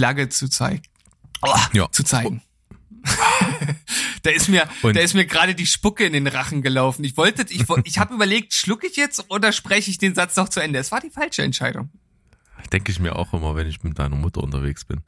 Flagge zu zeigen. Oh, Ja. Zu zeigen. da ist mir, Und- da ist mir gerade die Spucke in den Rachen gelaufen. Ich wollte, ich, ich habe überlegt, schlucke ich jetzt oder spreche ich den Satz noch zu Ende? Es war die falsche Entscheidung. Denke ich mir auch immer, wenn ich mit deiner Mutter unterwegs bin.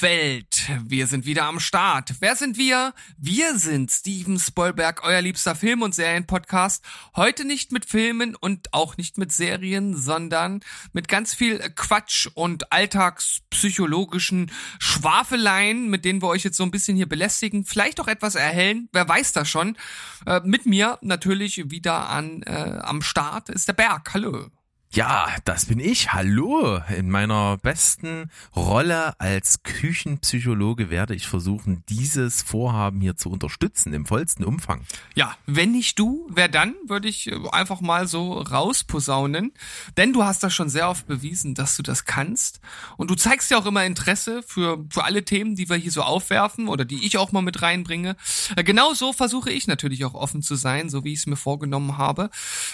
Welt, wir sind wieder am Start. Wer sind wir? Wir sind Steven Spoilberg, euer liebster Film- und Serienpodcast. Heute nicht mit Filmen und auch nicht mit Serien, sondern mit ganz viel Quatsch und alltagspsychologischen Schwafeleien, mit denen wir euch jetzt so ein bisschen hier belästigen, vielleicht auch etwas erhellen, wer weiß das schon. Äh, mit mir natürlich wieder an äh, am Start ist der Berg. Hallo. Ja, das bin ich. Hallo. In meiner besten Rolle als Küchenpsychologe werde ich versuchen, dieses Vorhaben hier zu unterstützen im vollsten Umfang. Ja, wenn nicht du, wer dann, würde ich äh, einfach mal so rausposaunen. Denn du hast das schon sehr oft bewiesen, dass du das kannst. Und du zeigst ja auch immer Interesse für, für alle Themen, die wir hier so aufwerfen oder die ich auch mal mit reinbringe. Äh, Genau so versuche ich natürlich auch offen zu sein, so wie ich es mir vorgenommen habe.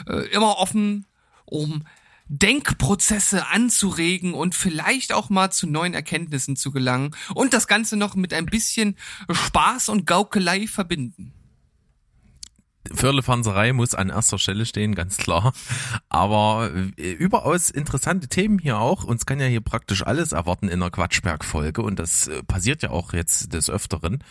Äh, Immer offen, um Denkprozesse anzuregen und vielleicht auch mal zu neuen Erkenntnissen zu gelangen und das Ganze noch mit ein bisschen Spaß und Gaukelei verbinden. Firlefanzerei muss an erster Stelle stehen, ganz klar. Aber äh, überaus interessante Themen hier auch. Uns kann ja hier praktisch alles erwarten in einer Quatschberg-Folge und das äh, passiert ja auch jetzt des Öfteren.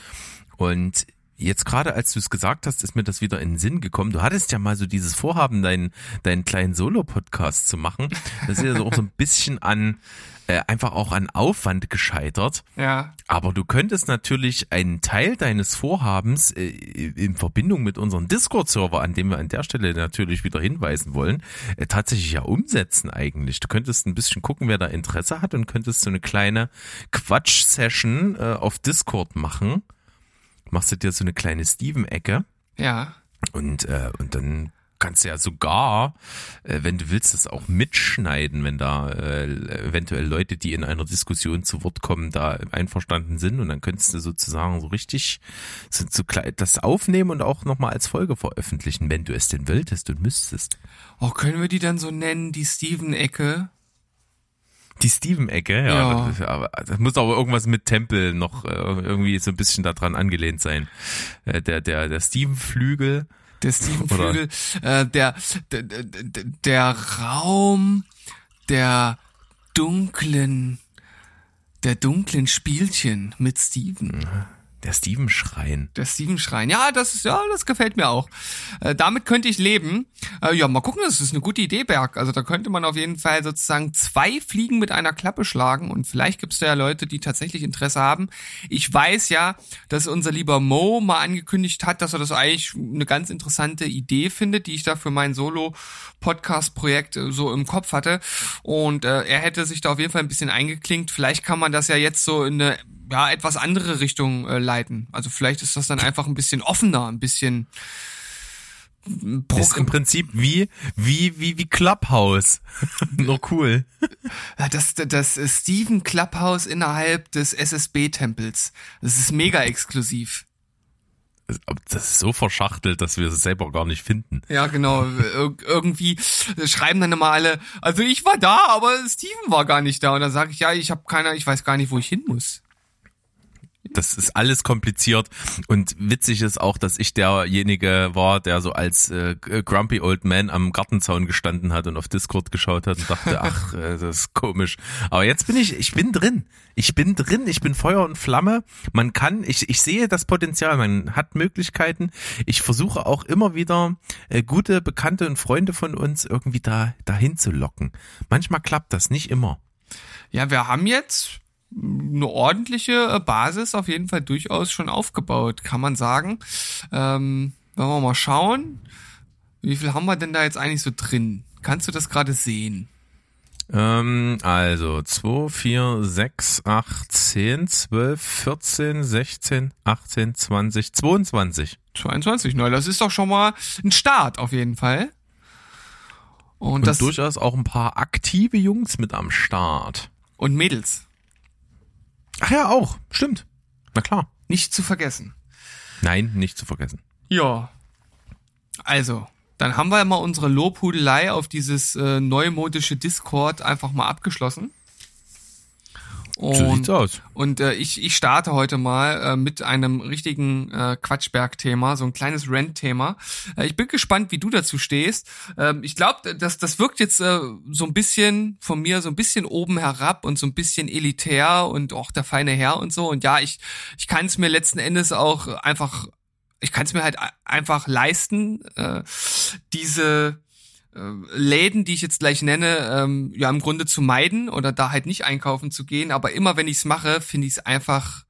Und jetzt gerade als du es gesagt hast, ist mir das wieder in den Sinn gekommen. Du hattest ja mal so dieses Vorhaben, deinen, deinen kleinen Solo-Podcast zu machen. Das ist ja so auch so ein bisschen an, äh, einfach auch an Aufwand gescheitert. Ja. Aber du könntest natürlich einen Teil deines Vorhabens äh, in Verbindung mit unserem Discord-Server, an dem wir an der Stelle natürlich wieder hinweisen wollen, äh, tatsächlich ja umsetzen eigentlich. Du könntest ein bisschen gucken, wer da Interesse hat und könntest so eine kleine Quatsch-Session äh, auf Discord machen. Machst du dir so eine kleine Steven-Ecke Ja. und, äh, und dann kannst du ja sogar, äh, wenn du willst, das auch mitschneiden, wenn da äh, eventuell Leute, die in einer Diskussion zu Wort kommen, da einverstanden sind und dann könntest du sozusagen so richtig so, so das aufnehmen und auch nochmal als Folge veröffentlichen, wenn du es denn wolltest und müsstest. Oh, können wir die dann so nennen, die Steven-Ecke? Die Steven-Ecke, ja, Ja. aber Das, das muss aber irgendwas mit Tempel noch äh, irgendwie so ein bisschen daran angelehnt sein. Äh, der der der Steven-Flügel, Der Steven-Flügel, äh, der, der, der, der Raum der dunklen, der dunklen Spielchen mit Steven. Der Steven-Schrein. Der Steven-Schrein. Ja, das ist, ja, das gefällt mir auch. Äh, damit könnte ich leben. Äh, ja, mal gucken, das ist eine gute Idee, Berg. Also da könnte man auf jeden Fall sozusagen zwei Fliegen mit einer Klappe schlagen und vielleicht gibt es da ja Leute, die tatsächlich Interesse haben. Ich weiß ja, dass unser lieber Mo mal angekündigt hat, dass er das eigentlich eine ganz interessante Idee findet, die ich da für mein Solo-Podcast-Projekt äh, so im Kopf hatte. Und äh, er hätte sich da auf jeden Fall ein bisschen eingeklinkt. Vielleicht kann man das ja jetzt so in eine ja, etwas andere Richtung äh, leiten. Also vielleicht ist das dann einfach ein bisschen offener, ein bisschen Ist im Prinzip wie, wie, wie, wie Clubhouse. Nur cool. Ja, das, das ist Steven Clubhouse innerhalb des SSB-Tempels. Das ist mega exklusiv. Das ist so verschachtelt, dass wir es selber gar nicht finden. Ja, genau. Ir irgendwie schreiben dann immer alle, also ich war da, aber Steven war gar nicht da. Und dann sage ich, ja, ich habe keiner, ich weiß gar nicht, wo ich hin muss. Das ist alles kompliziert und witzig ist auch, dass ich derjenige war, der so als äh, grumpy old man am Gartenzaun gestanden hat und auf Discord geschaut hat und dachte, ach, äh, das ist komisch. Aber jetzt bin ich, ich bin drin. Ich bin drin, ich bin Feuer und Flamme. Man kann, ich, ich sehe das Potenzial, man hat Möglichkeiten. Ich versuche auch immer wieder äh, gute Bekannte und Freunde von uns irgendwie da dahin zu locken. Manchmal klappt das, nicht immer. Ja, wir haben jetzt eine ordentliche äh, Basis auf jeden Fall durchaus schon aufgebaut, kann man sagen. Ähm, wenn wir mal schauen, wie viel haben wir denn da jetzt eigentlich so drin? Kannst du das gerade sehen? Ähm, also 2, 4, 6, 8, 10, 12, 14, 16, 18, 20, 22. 22, na, das ist doch schon mal ein Start auf jeden Fall. Und, Und das durchaus auch ein paar aktive Jungs mit am Start. und Mädels Ach ja, auch. Stimmt. Na klar. nicht zu vergessen. Nein, nicht zu vergessen. Ja. Also, dann haben wir mal unsere Lobhudelei auf dieses äh, neumodische Discord einfach mal abgeschlossen. So sieht's aus. Und äh, ich, ich starte heute mal äh, mit einem richtigen äh, Quatschberg-Thema, so ein kleines Rant-Thema. Äh, ich bin gespannt, wie du dazu stehst. Ähm, ich glaube, das, das wirkt jetzt äh, so ein bisschen von mir so ein bisschen oben herab und so ein bisschen elitär und auch der feine Herr und so. Und ja, ich, ich kann es mir letzten Endes auch einfach, ich kann es mir halt einfach leisten, äh, diese Läden, die ich jetzt gleich nenne, ähm, ja im Grunde zu meiden oder da halt nicht einkaufen zu gehen. Aber immer wenn ich es mache, finde ich es einfach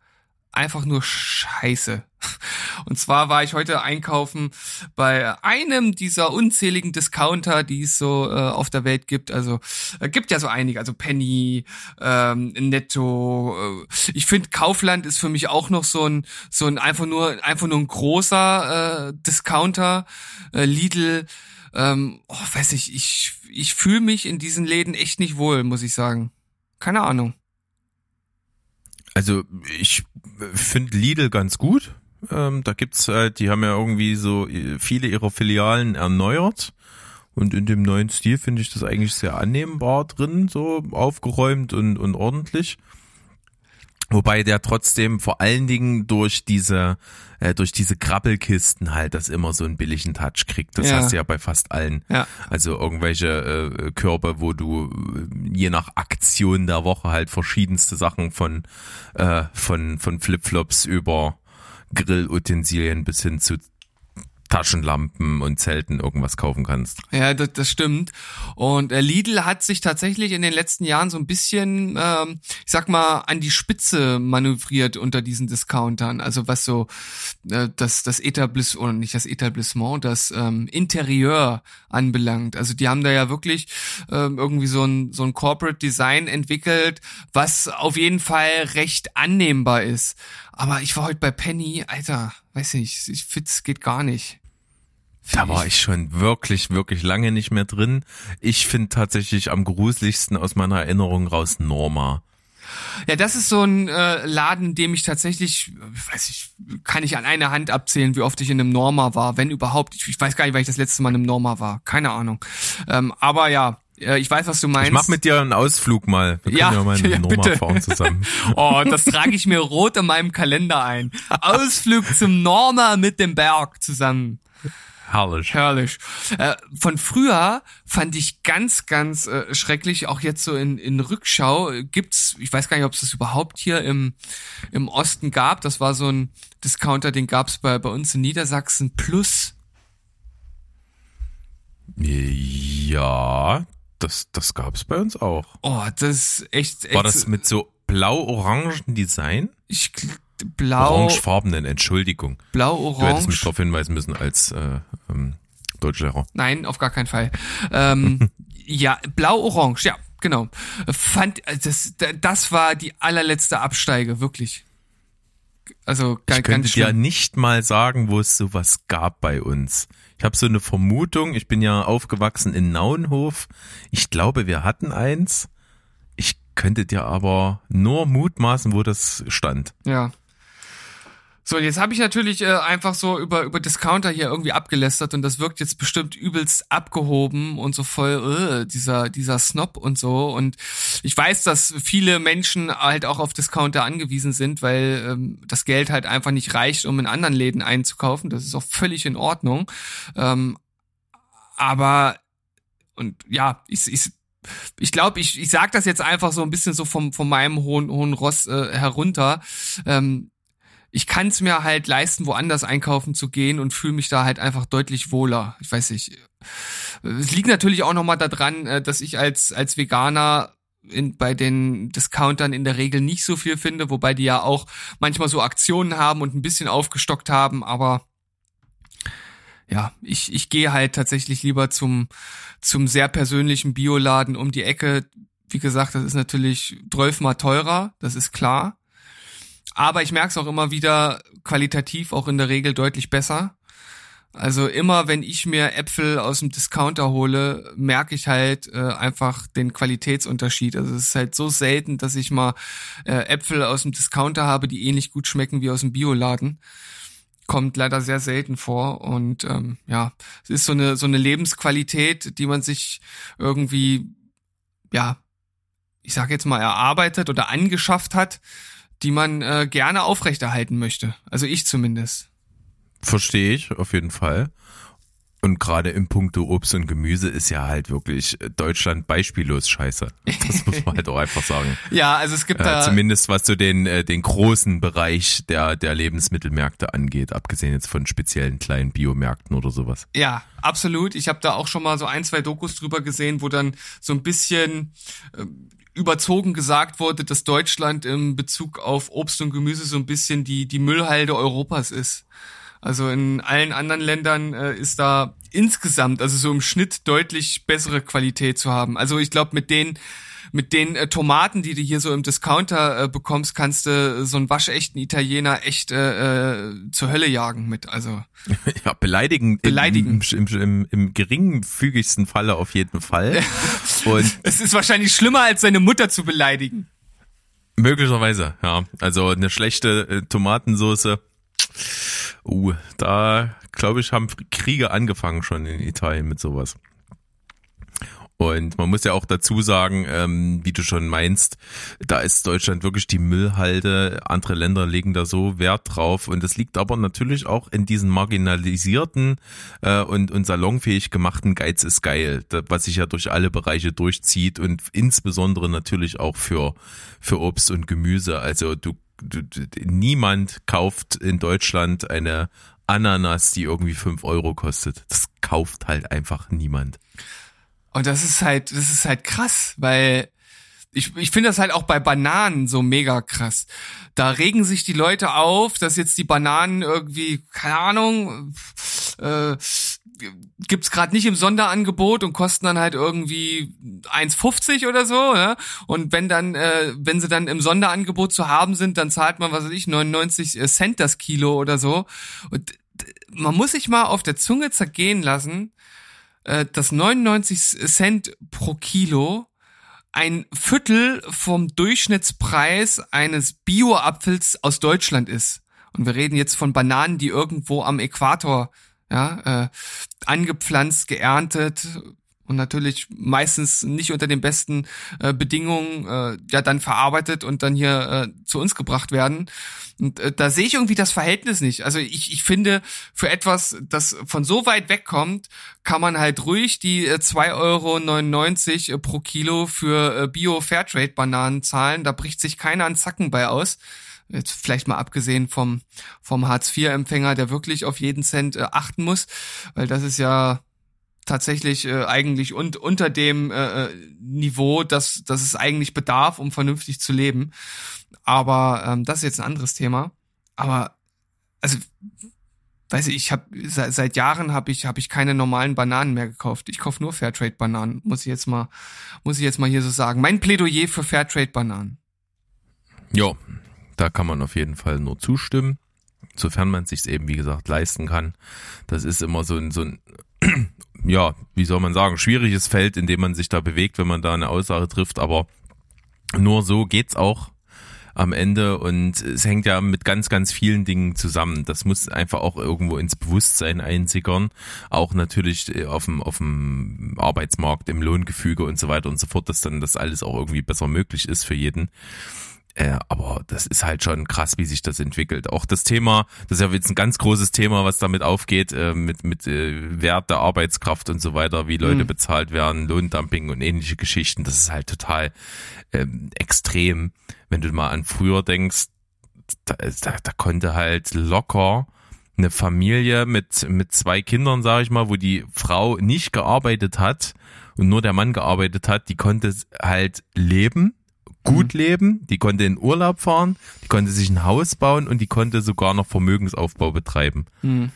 einfach nur scheiße. Und zwar war ich heute einkaufen bei einem dieser unzähligen Discounter, die es so äh, auf der Welt gibt. Also äh, gibt ja so einige, also Penny, ähm, Netto. Äh, ich finde Kaufland ist für mich auch noch so ein so ein einfach nur einfach nur ein großer äh, Discounter. Äh, Lidl, ähm, oh, weiß ich, ich ich fühle mich in diesen Läden echt nicht wohl, muss ich sagen. Keine Ahnung. Also ich finde Lidl ganz gut. Ähm, da gibt's halt, die haben ja irgendwie so äh, viele ihrer Filialen erneuert. Und in dem neuen Stil finde ich das eigentlich sehr annehmbar drin, so aufgeräumt und, und ordentlich. Wobei der trotzdem vor allen Dingen durch diese, äh, durch diese Krabbelkisten halt das immer so einen billigen Touch kriegt. Das Ja. hast du ja bei fast allen. Ja. Also irgendwelche äh, Körbe, wo du äh, je nach Aktion der Woche halt verschiedenste Sachen von, äh, von, von Flipflops über Grillutensilien bis hin zu Taschenlampen und Zelten irgendwas kaufen kannst. Ja, das, das stimmt. Und äh, Lidl hat sich tatsächlich in den letzten Jahren so ein bisschen, ähm, ich sag mal, an die Spitze manövriert unter diesen Discountern. Also was so äh, das, das Etablissement, oder nicht das Etablissement, das ähm, Interieur anbelangt. Also die haben da ja wirklich ähm, irgendwie so ein, so ein Corporate Design entwickelt, was auf jeden Fall recht annehmbar ist. Aber ich war heute bei Penny, Alter, weiß nicht, ich es geht gar nicht. Da war ich schon wirklich, wirklich lange nicht mehr drin. Ich finde tatsächlich am gruseligsten aus meiner Erinnerung raus Norma. Ja, das ist so ein äh, Laden, in dem ich tatsächlich, weiß ich, kann ich an einer Hand abzählen, wie oft ich in einem Norma war, wenn überhaupt. Ich, ich weiß gar nicht, weil ich das letzte Mal in einem Norma war. Keine Ahnung. Ähm, aber ja, ich weiß, was du meinst. Ich mach mit dir einen Ausflug mal. Wir können Ja, ja, mal eine ja, Norma bitte. fahren zusammen. Oh, das trage ich mir rot in meinem Kalender ein. Ausflug zum Norma mit dem Berg zusammen. Herrlich. Herrlich. Äh, von früher fand ich ganz, ganz äh, schrecklich, auch jetzt so in, in Rückschau, gibt's, ich weiß gar nicht, ob es das überhaupt hier im, im Osten gab. Das war so ein Discounter, den gab's bei, bei uns in Niedersachsen Plus. Ja, das, das gab's bei uns auch. Oh, das ist echt, echt War das mit so blau-orangen Design? ich, blau, Orangefarbenen, Entschuldigung. blau, Du hättest mich darauf hinweisen müssen als äh, ähm, Deutschlehrer. Nein, auf gar keinen Fall. Ähm, ja, blau-orange, ja, genau. Fand, das, das war die allerletzte Absteige, wirklich. Also ganz, Ich könnte ganz dir schlimm. nicht mal sagen, wo es sowas gab bei uns. Ich habe so eine Vermutung, ich bin ja aufgewachsen in Nauenhof. Ich glaube, wir hatten eins. Ich könnte dir aber nur mutmaßen, wo das stand. Ja. So, jetzt habe ich natürlich äh, einfach so über über Discounter hier irgendwie abgelästert und das wirkt jetzt bestimmt übelst abgehoben und so voll äh, dieser dieser Snob und so und ich weiß, dass viele Menschen halt auch auf Discounter angewiesen sind, weil ähm, das Geld halt einfach nicht reicht, um in anderen Läden einzukaufen. Das ist auch völlig in Ordnung. Ähm, aber und ja, ich, ich ich glaube, ich, ich sag das jetzt einfach so ein bisschen so vom, von meinem hohen, hohen Ross äh, herunter. Ähm, ich kann es mir halt leisten, woanders einkaufen zu gehen und fühle mich da halt einfach deutlich wohler. Ich weiß nicht. Es liegt natürlich auch nochmal daran, äh, dass ich als, als Veganer in, bei den Discountern in der Regel nicht so viel finde, wobei die ja auch manchmal so Aktionen haben und ein bisschen aufgestockt haben, aber ja, ich, ich gehe halt tatsächlich lieber zum, zum sehr persönlichen Bioladen um die Ecke. Wie gesagt, das ist natürlich 12 mal teurer, das ist klar. Aber ich merke es auch immer wieder qualitativ auch in der Regel deutlich besser. Also immer, wenn ich mir Äpfel aus dem Discounter hole, merke ich halt äh, einfach den Qualitätsunterschied. Also es ist halt so selten, dass ich mal äh, Äpfel aus dem Discounter habe, die ähnlich gut schmecken wie aus dem Bioladen. Kommt leider sehr selten vor und ähm, ja, es ist so eine so eine Lebensqualität, die man sich irgendwie ja, ich sage jetzt mal erarbeitet oder angeschafft hat, die man äh, gerne aufrechterhalten möchte. Also ich zumindest. Verstehe ich, auf jeden Fall. Und gerade im Punkto Obst und Gemüse ist ja halt wirklich Deutschland beispiellos scheiße. Das muss man halt auch einfach sagen. ja, also es gibt äh, da zumindest was so den äh, den großen Bereich der der Lebensmittelmärkte angeht, abgesehen jetzt von speziellen kleinen Biomärkten oder sowas. Ja, absolut. Ich habe da auch schon mal so ein, zwei Dokus drüber gesehen, wo dann so ein bisschen äh, überzogen gesagt wurde, dass Deutschland im Bezug auf Obst und Gemüse so ein bisschen die die Müllhalde Europas ist. Also in allen anderen Ländern äh, ist da insgesamt, also so im Schnitt deutlich bessere Qualität zu haben. Also ich glaube, mit den mit den äh, Tomaten, die du hier so im Discounter äh, bekommst, kannst du so einen waschechten Italiener echt äh, äh, zur Hölle jagen mit. Also ja, beleidigen, beleidigen. Im, im, im, im geringfügigsten Falle auf jeden Fall. Und es ist wahrscheinlich schlimmer, als seine Mutter zu beleidigen. Möglicherweise, ja. Also eine schlechte äh, Tomatensoße Uh, da glaube ich, haben Kriege angefangen schon in Italien mit sowas. Und man muss ja auch dazu sagen, ähm, wie du schon meinst, da ist Deutschland wirklich die Müllhalde. Andere Länder legen da so Wert drauf. Und das liegt aber natürlich auch in diesen marginalisierten äh, und, und salonfähig gemachten Geiz ist geil, was sich ja durch alle Bereiche durchzieht und insbesondere natürlich auch für, für Obst und Gemüse. Also du niemand kauft in Deutschland eine Ananas, die irgendwie fünf Euro kostet. Das kauft halt einfach niemand. Und das ist halt, das ist halt krass, weil ich, ich finde das halt auch bei Bananen so mega krass. Da regen sich die Leute auf, dass jetzt die Bananen irgendwie, keine Ahnung, äh, gibt's gerade nicht im Sonderangebot und kosten dann halt irgendwie 1,50 oder so. Ja? Und wenn dann, äh, wenn sie dann im Sonderangebot zu haben sind, dann zahlt man, was weiß ich, 99 Cent das Kilo oder so. Und man muss sich mal auf der Zunge zergehen lassen, äh, dass 99 Cent pro Kilo ein Viertel vom Durchschnittspreis eines Bio-Apfels aus Deutschland ist. Und wir reden jetzt von Bananen, die irgendwo am Äquator ja, äh, angepflanzt, geerntet und natürlich meistens nicht unter den besten äh, Bedingungen äh, ja dann verarbeitet und dann hier äh, zu uns gebracht werden. Und äh, da sehe ich irgendwie das Verhältnis nicht. Also ich, ich finde, für etwas, das von so weit wegkommt, kann man halt ruhig die äh, 2,99 Euro äh, pro Kilo für äh, Bio-Fairtrade-Bananen zahlen. Da bricht sich keiner an Zacken bei aus. Jetzt vielleicht mal abgesehen vom, vom Hartz-IV-Empfänger, der wirklich auf jeden Cent äh, achten muss, weil das ist ja tatsächlich äh, eigentlich und, unter dem äh, äh, Niveau, dass, dass es eigentlich bedarf, um vernünftig zu leben. Aber ähm, das ist jetzt ein anderes Thema. Aber also weiß ich, ich habe seit, seit Jahren habe ich habe ich keine normalen Bananen mehr gekauft. Ich kaufe nur Fairtrade Bananen, muss ich jetzt mal muss ich jetzt mal hier so sagen. Mein Plädoyer für Fairtrade Bananen. Ja, da kann man auf jeden Fall nur zustimmen, sofern man sich eben wie gesagt leisten kann. Das ist immer so ein so ein ja, wie soll man sagen, schwieriges Feld, in dem man sich da bewegt, wenn man da eine Aussage trifft, aber nur so geht's auch am Ende und es hängt ja mit ganz, ganz vielen Dingen zusammen. Das muss einfach auch irgendwo ins Bewusstsein einsickern. Auch natürlich äh, auf dem, auf dem Arbeitsmarkt, im Lohngefüge und so weiter und so fort, dass dann das alles auch irgendwie besser möglich ist für jeden. Äh, aber das ist halt schon krass, wie sich das entwickelt. Auch das Thema, das ist ja jetzt ein ganz großes Thema, was damit aufgeht, äh, mit, mit äh, Wert der Arbeitskraft und so weiter, wie Leute mhm. bezahlt werden, Lohndumping und ähnliche Geschichten. Das ist halt total ähm, extrem, wenn du mal an früher denkst, da, da, da konnte halt locker eine Familie mit, mit zwei Kindern, sage ich mal, wo die Frau nicht gearbeitet hat und nur der Mann gearbeitet hat, die konnte halt leben gut mhm. leben, die konnte in Urlaub fahren, die konnte sich ein Haus bauen und die konnte sogar noch Vermögensaufbau betreiben. Mhm.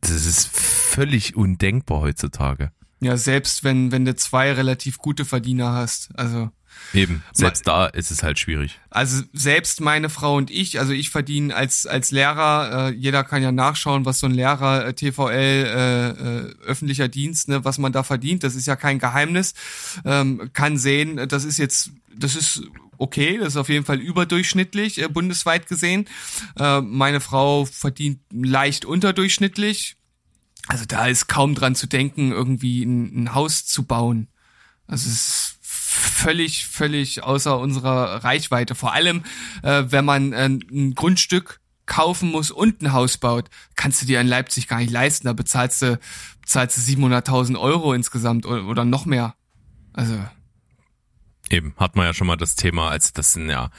Das ist völlig undenkbar heutzutage. Ja, selbst wenn, wenn du zwei relativ gute Verdiener hast. Also Eben, selbst da ist es halt schwierig. Also selbst meine Frau und ich, also ich verdiene als als Lehrer, äh, jeder kann ja nachschauen, was so ein Lehrer äh, TVL äh, äh, öffentlicher Dienst, ne, was man da verdient, das ist ja kein Geheimnis. Ähm, kann sehen, das ist jetzt das ist okay, das ist auf jeden Fall überdurchschnittlich äh, bundesweit gesehen. Äh, meine Frau verdient leicht unterdurchschnittlich. Also da ist kaum dran zu denken, irgendwie ein, ein Haus zu bauen. Also es ist völlig, völlig außer unserer Reichweite. Vor allem, äh, wenn man äh, ein Grundstück kaufen muss und ein Haus baut, kannst du dir in Leipzig gar nicht leisten. Da bezahlst du, bezahlst du 700.000 Euro insgesamt oder, oder noch mehr. Also Eben, hat man ja schon mal das Thema, als das sind ja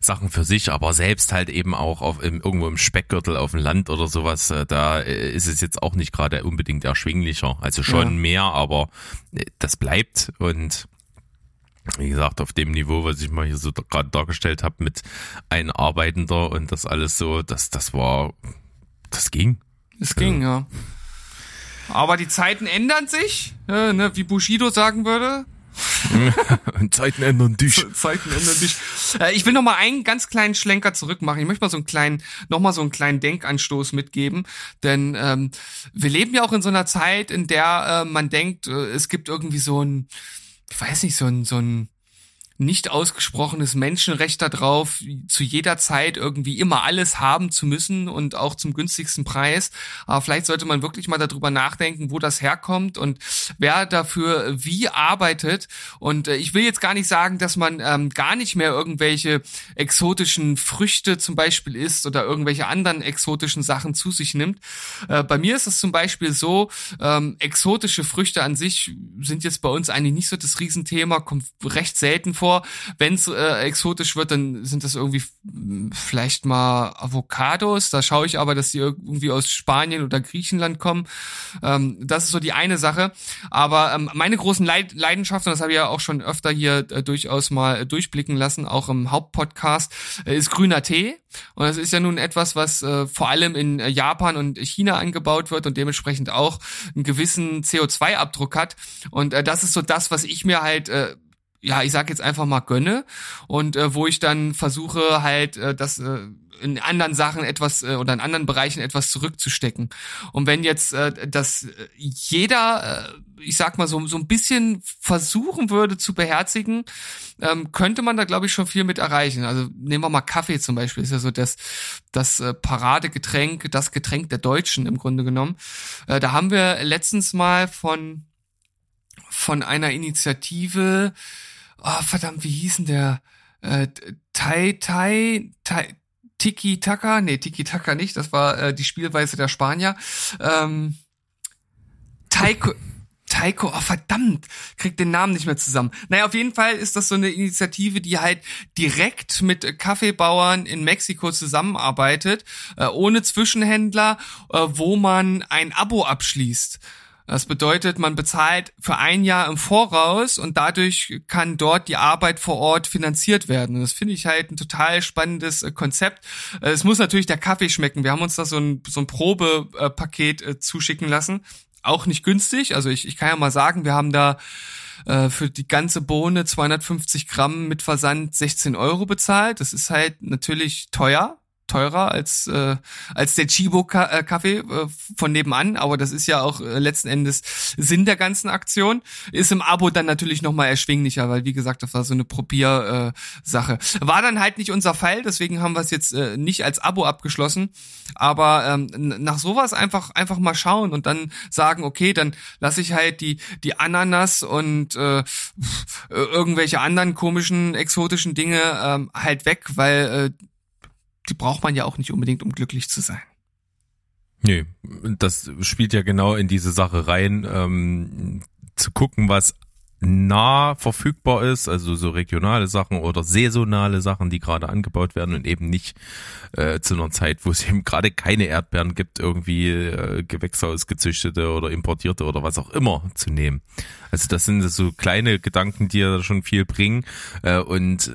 Sachen für sich, aber selbst halt eben auch auf, im, irgendwo im Speckgürtel auf dem Land oder sowas, äh, da äh, ist es jetzt auch nicht gerade unbedingt erschwinglicher. Also schon ja. mehr, aber äh, das bleibt und wie gesagt, auf dem Niveau, was ich mal hier so gerade dargestellt habe, mit ein Arbeitender und das alles so, das, das war, das ging. Es ging, also. ja. Aber die Zeiten ändern sich, äh, ne, wie Bushido sagen würde. Zeiten ändern dich. Zeiten ändern dich. Äh, ich will noch mal einen ganz kleinen Schlenker zurück machen. Ich möchte mal so einen kleinen, noch mal so einen kleinen Denkanstoß mitgeben, denn ähm, wir leben ja auch in so einer Zeit, in der äh, man denkt, äh, es gibt irgendwie so ein, ich weiß nicht, so ein, so ein nicht ausgesprochenes Menschenrecht darauf, zu jeder Zeit irgendwie immer alles haben zu müssen und auch zum günstigsten Preis. Aber vielleicht sollte man wirklich mal darüber nachdenken, wo das herkommt und wer dafür wie arbeitet. Und äh, ich will jetzt gar nicht sagen, dass man ähm, gar nicht mehr irgendwelche exotischen Früchte zum Beispiel isst oder irgendwelche anderen exotischen Sachen zu sich nimmt. Äh, bei mir ist es zum Beispiel so, ähm, exotische Früchte an sich sind jetzt bei uns eigentlich nicht so das Riesenthema, kommt recht selten vor vor. Wenn es äh, exotisch wird, dann sind das irgendwie vielleicht mal Avocados. Da schaue ich aber, dass die irgendwie aus Spanien oder Griechenland kommen. Ähm, das ist so die eine Sache. Aber ähm, meine großen Leid Leidenschaften, das habe ich ja auch schon öfter hier äh, durchaus mal äh, durchblicken lassen, auch im Hauptpodcast, äh, ist grüner Tee. Und das ist ja nun etwas, was äh, vor allem in äh, Japan und China angebaut wird und dementsprechend auch einen gewissen CO2-Abdruck hat. Und äh, das ist so das, was ich mir halt äh, ja, ich sag jetzt einfach mal gönne und äh, wo ich dann versuche halt äh, das äh, in anderen Sachen etwas äh, oder in anderen Bereichen etwas zurückzustecken. Und wenn jetzt äh, das äh, jeder, äh, ich sag mal so so ein bisschen versuchen würde zu beherzigen, ähm, könnte man da glaube ich schon viel mit erreichen. Also nehmen wir mal Kaffee zum Beispiel, ist ja so das das äh, Paradegetränk, das Getränk der Deutschen im Grunde genommen. Äh, da haben wir letztens mal von von einer Initiative oh, verdammt, wie hieß denn der? Äh, Tai Tai, Tai Tiki Taka, nee, Tiki Taka nicht, das war äh, die Spielweise der Spanier. Ähm, Taiko, Taiko, oh verdammt, kriegt den Namen nicht mehr zusammen. Naja, auf jeden Fall ist das so eine Initiative, die halt direkt mit Kaffeebauern in Mexiko zusammenarbeitet, äh, ohne Zwischenhändler, äh, wo man ein Abo abschließt. Das bedeutet, man bezahlt für ein Jahr im Voraus und dadurch kann dort die Arbeit vor Ort finanziert werden. Und das finde ich halt ein total spannendes äh, Konzept. Äh, es muss natürlich der Kaffee schmecken. Wir haben uns da so ein, so ein Probepaket äh, zuschicken lassen. Auch nicht günstig. Also ich, ich kann ja mal sagen, wir haben da für die ganze Bohne 250 Gramm mit Versand 16 Euro bezahlt. Das ist halt natürlich teuer teurer als äh, als der Chibo Kaffee äh, von nebenan, aber das ist ja auch äh, letzten Endes Sinn der ganzen Aktion. Ist im Abo dann natürlich noch mal erschwinglicher, weil wie gesagt, das war so eine Probier äh, Sache. War dann halt nicht unser Fall, deswegen haben wir es jetzt äh, nicht als Abo abgeschlossen, aber ähm, nach sowas einfach einfach mal schauen und dann sagen, okay, dann lasse ich halt die die Ananas und äh, irgendwelche anderen komischen exotischen Dinge ähm, halt weg, weil äh, die braucht man ja auch nicht unbedingt, um glücklich zu sein. Nee, das spielt ja genau in diese Sache rein, ähm, zu gucken, was nah verfügbar ist, also so regionale Sachen oder saisonale Sachen, die gerade angebaut werden und eben nicht äh, zu einer Zeit, wo es eben gerade keine Erdbeeren gibt, irgendwie äh, gewächshausgezüchtete oder importierte oder was auch immer zu nehmen. Also das sind so kleine Gedanken, die ja schon viel bringen äh, und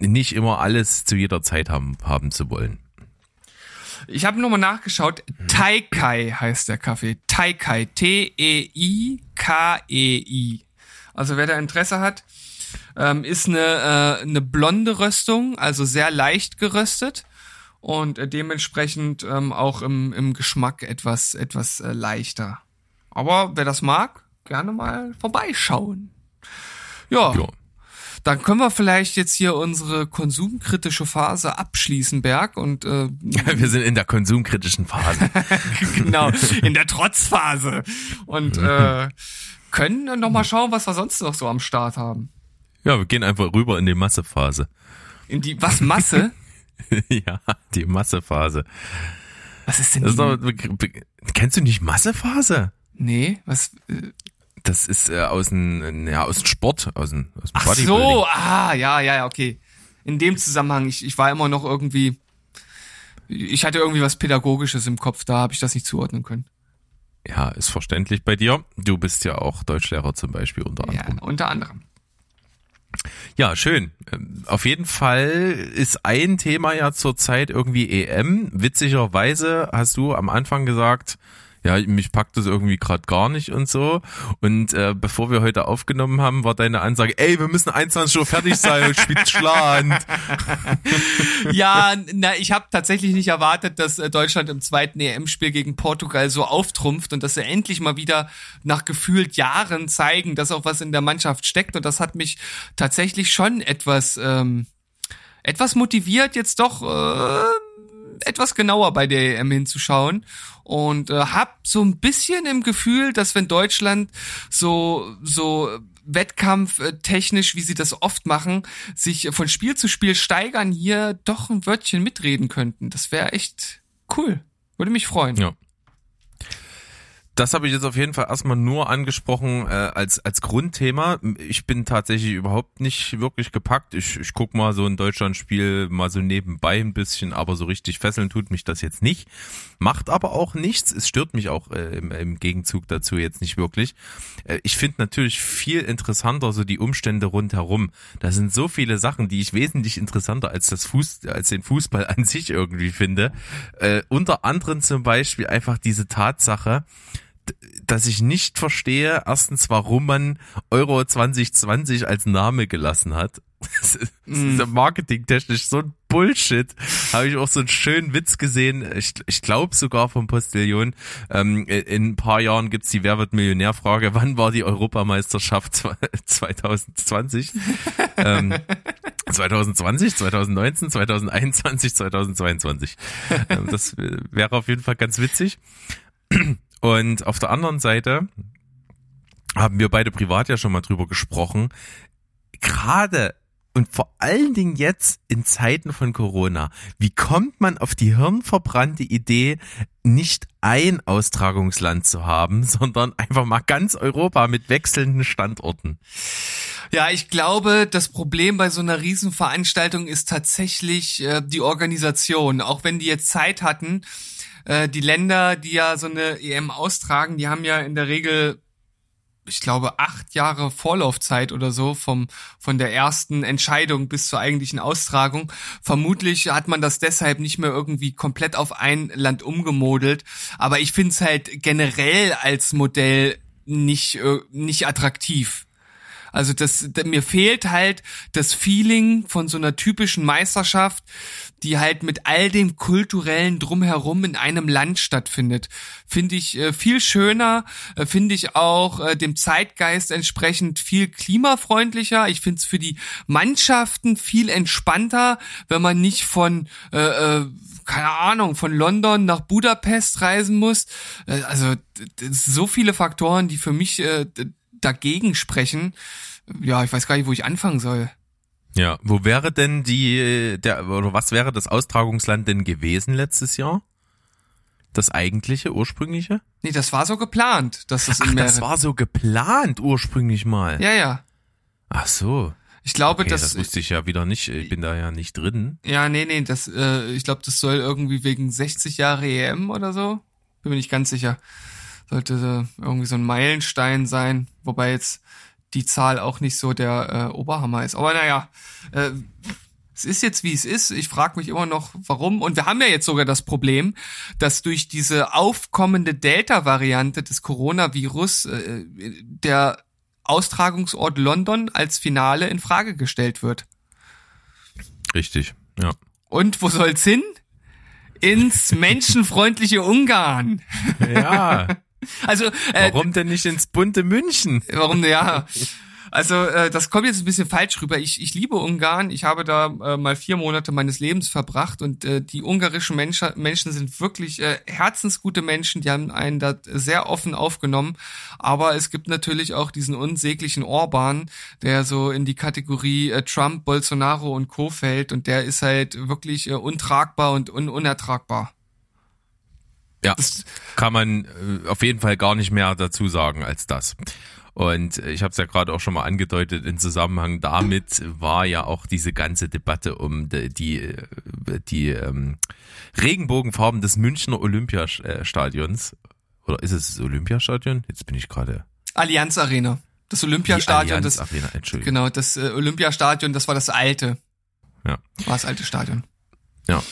äh, nicht immer alles zu jeder Zeit haben, haben zu wollen. Ich habe nochmal nachgeschaut. Taikai heißt der Kaffee. Taikai. T-E-I-K-E-I. Also wer da Interesse hat, Ähm, ist eine, äh, eine blonde Röstung, also sehr leicht geröstet und äh, dementsprechend ähm, auch im, im Geschmack etwas, etwas äh, leichter. Aber wer das mag, gerne mal vorbeischauen. Ja. Ja. Dann können wir vielleicht jetzt hier unsere konsumkritische Phase abschließen, Berg, und äh, Wir sind in der konsumkritischen Phase. genau, in der Trotzphase. Und äh, können noch mal schauen, was wir sonst noch so am Start haben. Ja, wir gehen einfach rüber in die Massephase. In die, was, Masse? ja, die Massephase. Was ist denn Das ist doch, kennst du nicht Massephase? Nee, was? Äh, Das ist äh, aus dem ja, aus dem Sport, aus dem, aus dem ach Bodybuilding. so, ah, ja, ja, ja, okay. In dem Zusammenhang, ich, ich war immer noch irgendwie, ich hatte irgendwie was Pädagogisches im Kopf, da habe ich das nicht zuordnen können. Ja, ist verständlich bei dir. Du bist ja auch Deutschlehrer zum Beispiel unter Ja, anderem. unter anderem. Ja, schön. Ähm, Auf jeden Fall ist ein Thema ja zurzeit irgendwie EM. Witzigerweise hast du am Anfang gesagt, ja, mich packt das irgendwie gerade gar nicht und so. Und äh, bevor wir heute aufgenommen haben, war deine Ansage, ey, wir müssen 21 Uhr fertig sein und spielt Schland. Ja, na, ich habe tatsächlich nicht erwartet, dass äh, Deutschland im zweiten EM-Spiel gegen Portugal so auftrumpft und dass sie endlich mal wieder nach gefühlt Jahren zeigen, dass auch was in der Mannschaft steckt. Und das hat mich tatsächlich schon etwas, ähm, etwas motiviert, jetzt doch äh, etwas genauer bei der EM hinzuschauen und äh, hab so ein bisschen im Gefühl, dass wenn Deutschland so so wettkampftechnisch, wie sie das oft machen, sich von Spiel zu Spiel steigern, hier doch ein Wörtchen mitreden könnten. Das wäre echt cool. Würde mich freuen. Ja. Das habe ich jetzt auf jeden Fall erstmal nur angesprochen äh, als als Grundthema. Ich bin tatsächlich überhaupt nicht wirklich gepackt. Ich, ich guck mal so ein Deutschlandspiel mal so nebenbei ein bisschen, aber so richtig fesseln tut mich das jetzt nicht. Macht aber auch nichts. Es stört mich auch äh, im, im Gegenzug dazu jetzt nicht wirklich. Äh, ich finde natürlich viel interessanter so die Umstände rundherum. Da sind so viele Sachen, die ich wesentlich interessanter als das Fuß, als den Fußball an sich irgendwie finde. Äh, unter anderem zum Beispiel einfach diese Tatsache, dass ich nicht verstehe, erstens, warum man Euro 2020 als Name gelassen hat. Das ist, das ist ja marketingtechnisch so ein Bullshit. Habe ich auch so einen schönen Witz gesehen. Ich, ich glaube sogar vom Postillon. Ähm, in ein paar Jahren gibt's die Wer wird Millionär-Frage. Wann war die Europameisterschaft 2020? ähm, 2020, 2019, 2021, 2022. Ähm, das wäre auf jeden Fall ganz witzig. Und auf der anderen Seite haben wir beide privat ja schon mal drüber gesprochen. Gerade und vor allen Dingen jetzt in Zeiten von Corona, wie kommt man auf die hirnverbrannte Idee, nicht ein Austragungsland zu haben, sondern einfach mal ganz Europa mit wechselnden Standorten? Ja, ich glaube, das Problem bei so einer Riesenveranstaltung ist tatsächlich äh, die Organisation. Auch wenn die jetzt Zeit hatten, äh, die Länder, die ja so eine EM austragen, die haben ja in der Regel ich glaube, acht Jahre Vorlaufzeit oder so vom, von der ersten Entscheidung bis zur eigentlichen Austragung. Vermutlich hat man das deshalb nicht mehr irgendwie komplett auf ein Land umgemodelt. Aber ich finde es halt generell als Modell nicht, äh, nicht attraktiv. Also das, mir fehlt halt das Feeling von so einer typischen Meisterschaft, die halt mit all dem kulturellen drumherum in einem Land stattfindet. Finde ich äh, viel schöner, äh, finde ich auch äh, dem Zeitgeist entsprechend viel klimafreundlicher. Ich finde es für die Mannschaften viel entspannter, wenn man nicht von äh, äh, keine Ahnung, von London nach Budapest reisen muss. Äh, Also so viele Faktoren, die für mich äh, dagegen sprechen. Ja, ich weiß gar nicht, wo ich anfangen soll. Ja, wo wäre denn die, der, oder was wäre das Austragungsland denn gewesen letztes Jahr? Das eigentliche, ursprüngliche? Nee, das war so geplant, dass es in Ach, mehrere... das war so geplant ursprünglich mal. ja, ja. Ach so. Ich glaube, Okay, das, das, wusste ich ja wieder nicht. Ich bin da ja nicht drin. ja, nee, nee, das, äh, ich glaube, das soll irgendwie wegen 60 Jahre EM oder so. Bin mir nicht ganz sicher. Sollte äh, irgendwie so ein Meilenstein sein, wobei jetzt die Zahl auch nicht so der äh, Oberhammer ist. Aber naja, äh, es ist jetzt wie es ist. Ich frage mich immer noch, warum. Und wir haben ja jetzt sogar das Problem, dass durch diese aufkommende Delta-Variante des Coronavirus äh, der Austragungsort London als Finale in Frage gestellt wird. Richtig, ja. Und wo soll's hin? Ins menschenfreundliche Ungarn. Ja. Also äh, Warum denn nicht ins bunte München? Warum ja? Also äh, das kommt jetzt ein bisschen falsch rüber. Ich, ich liebe Ungarn. Ich habe da äh, mal vier Monate meines Lebens verbracht und äh, die ungarischen Menschen, Menschen sind wirklich äh, herzensgute Menschen. Die haben einen da sehr offen aufgenommen. Aber es gibt natürlich auch diesen unsäglichen Orban, der so in die Kategorie äh, Trump, Bolsonaro und Co. fällt und der ist halt wirklich äh, untragbar und un unertragbar. Ja, das kann man äh, auf jeden Fall gar nicht mehr dazu sagen als das. Und ich habe es ja gerade auch schon mal angedeutet, in Zusammenhang damit war ja auch diese ganze Debatte um die, die, die ähm, Regenbogenfarben des Münchner Olympiastadions. Oder ist es das Olympiastadion? Jetzt bin ich gerade. Allianz Arena. Das Olympiastadion. Das, Arena, Entschuldigung. Genau, das äh, Olympiastadion, das war das alte. Ja. War das alte Stadion. Ja.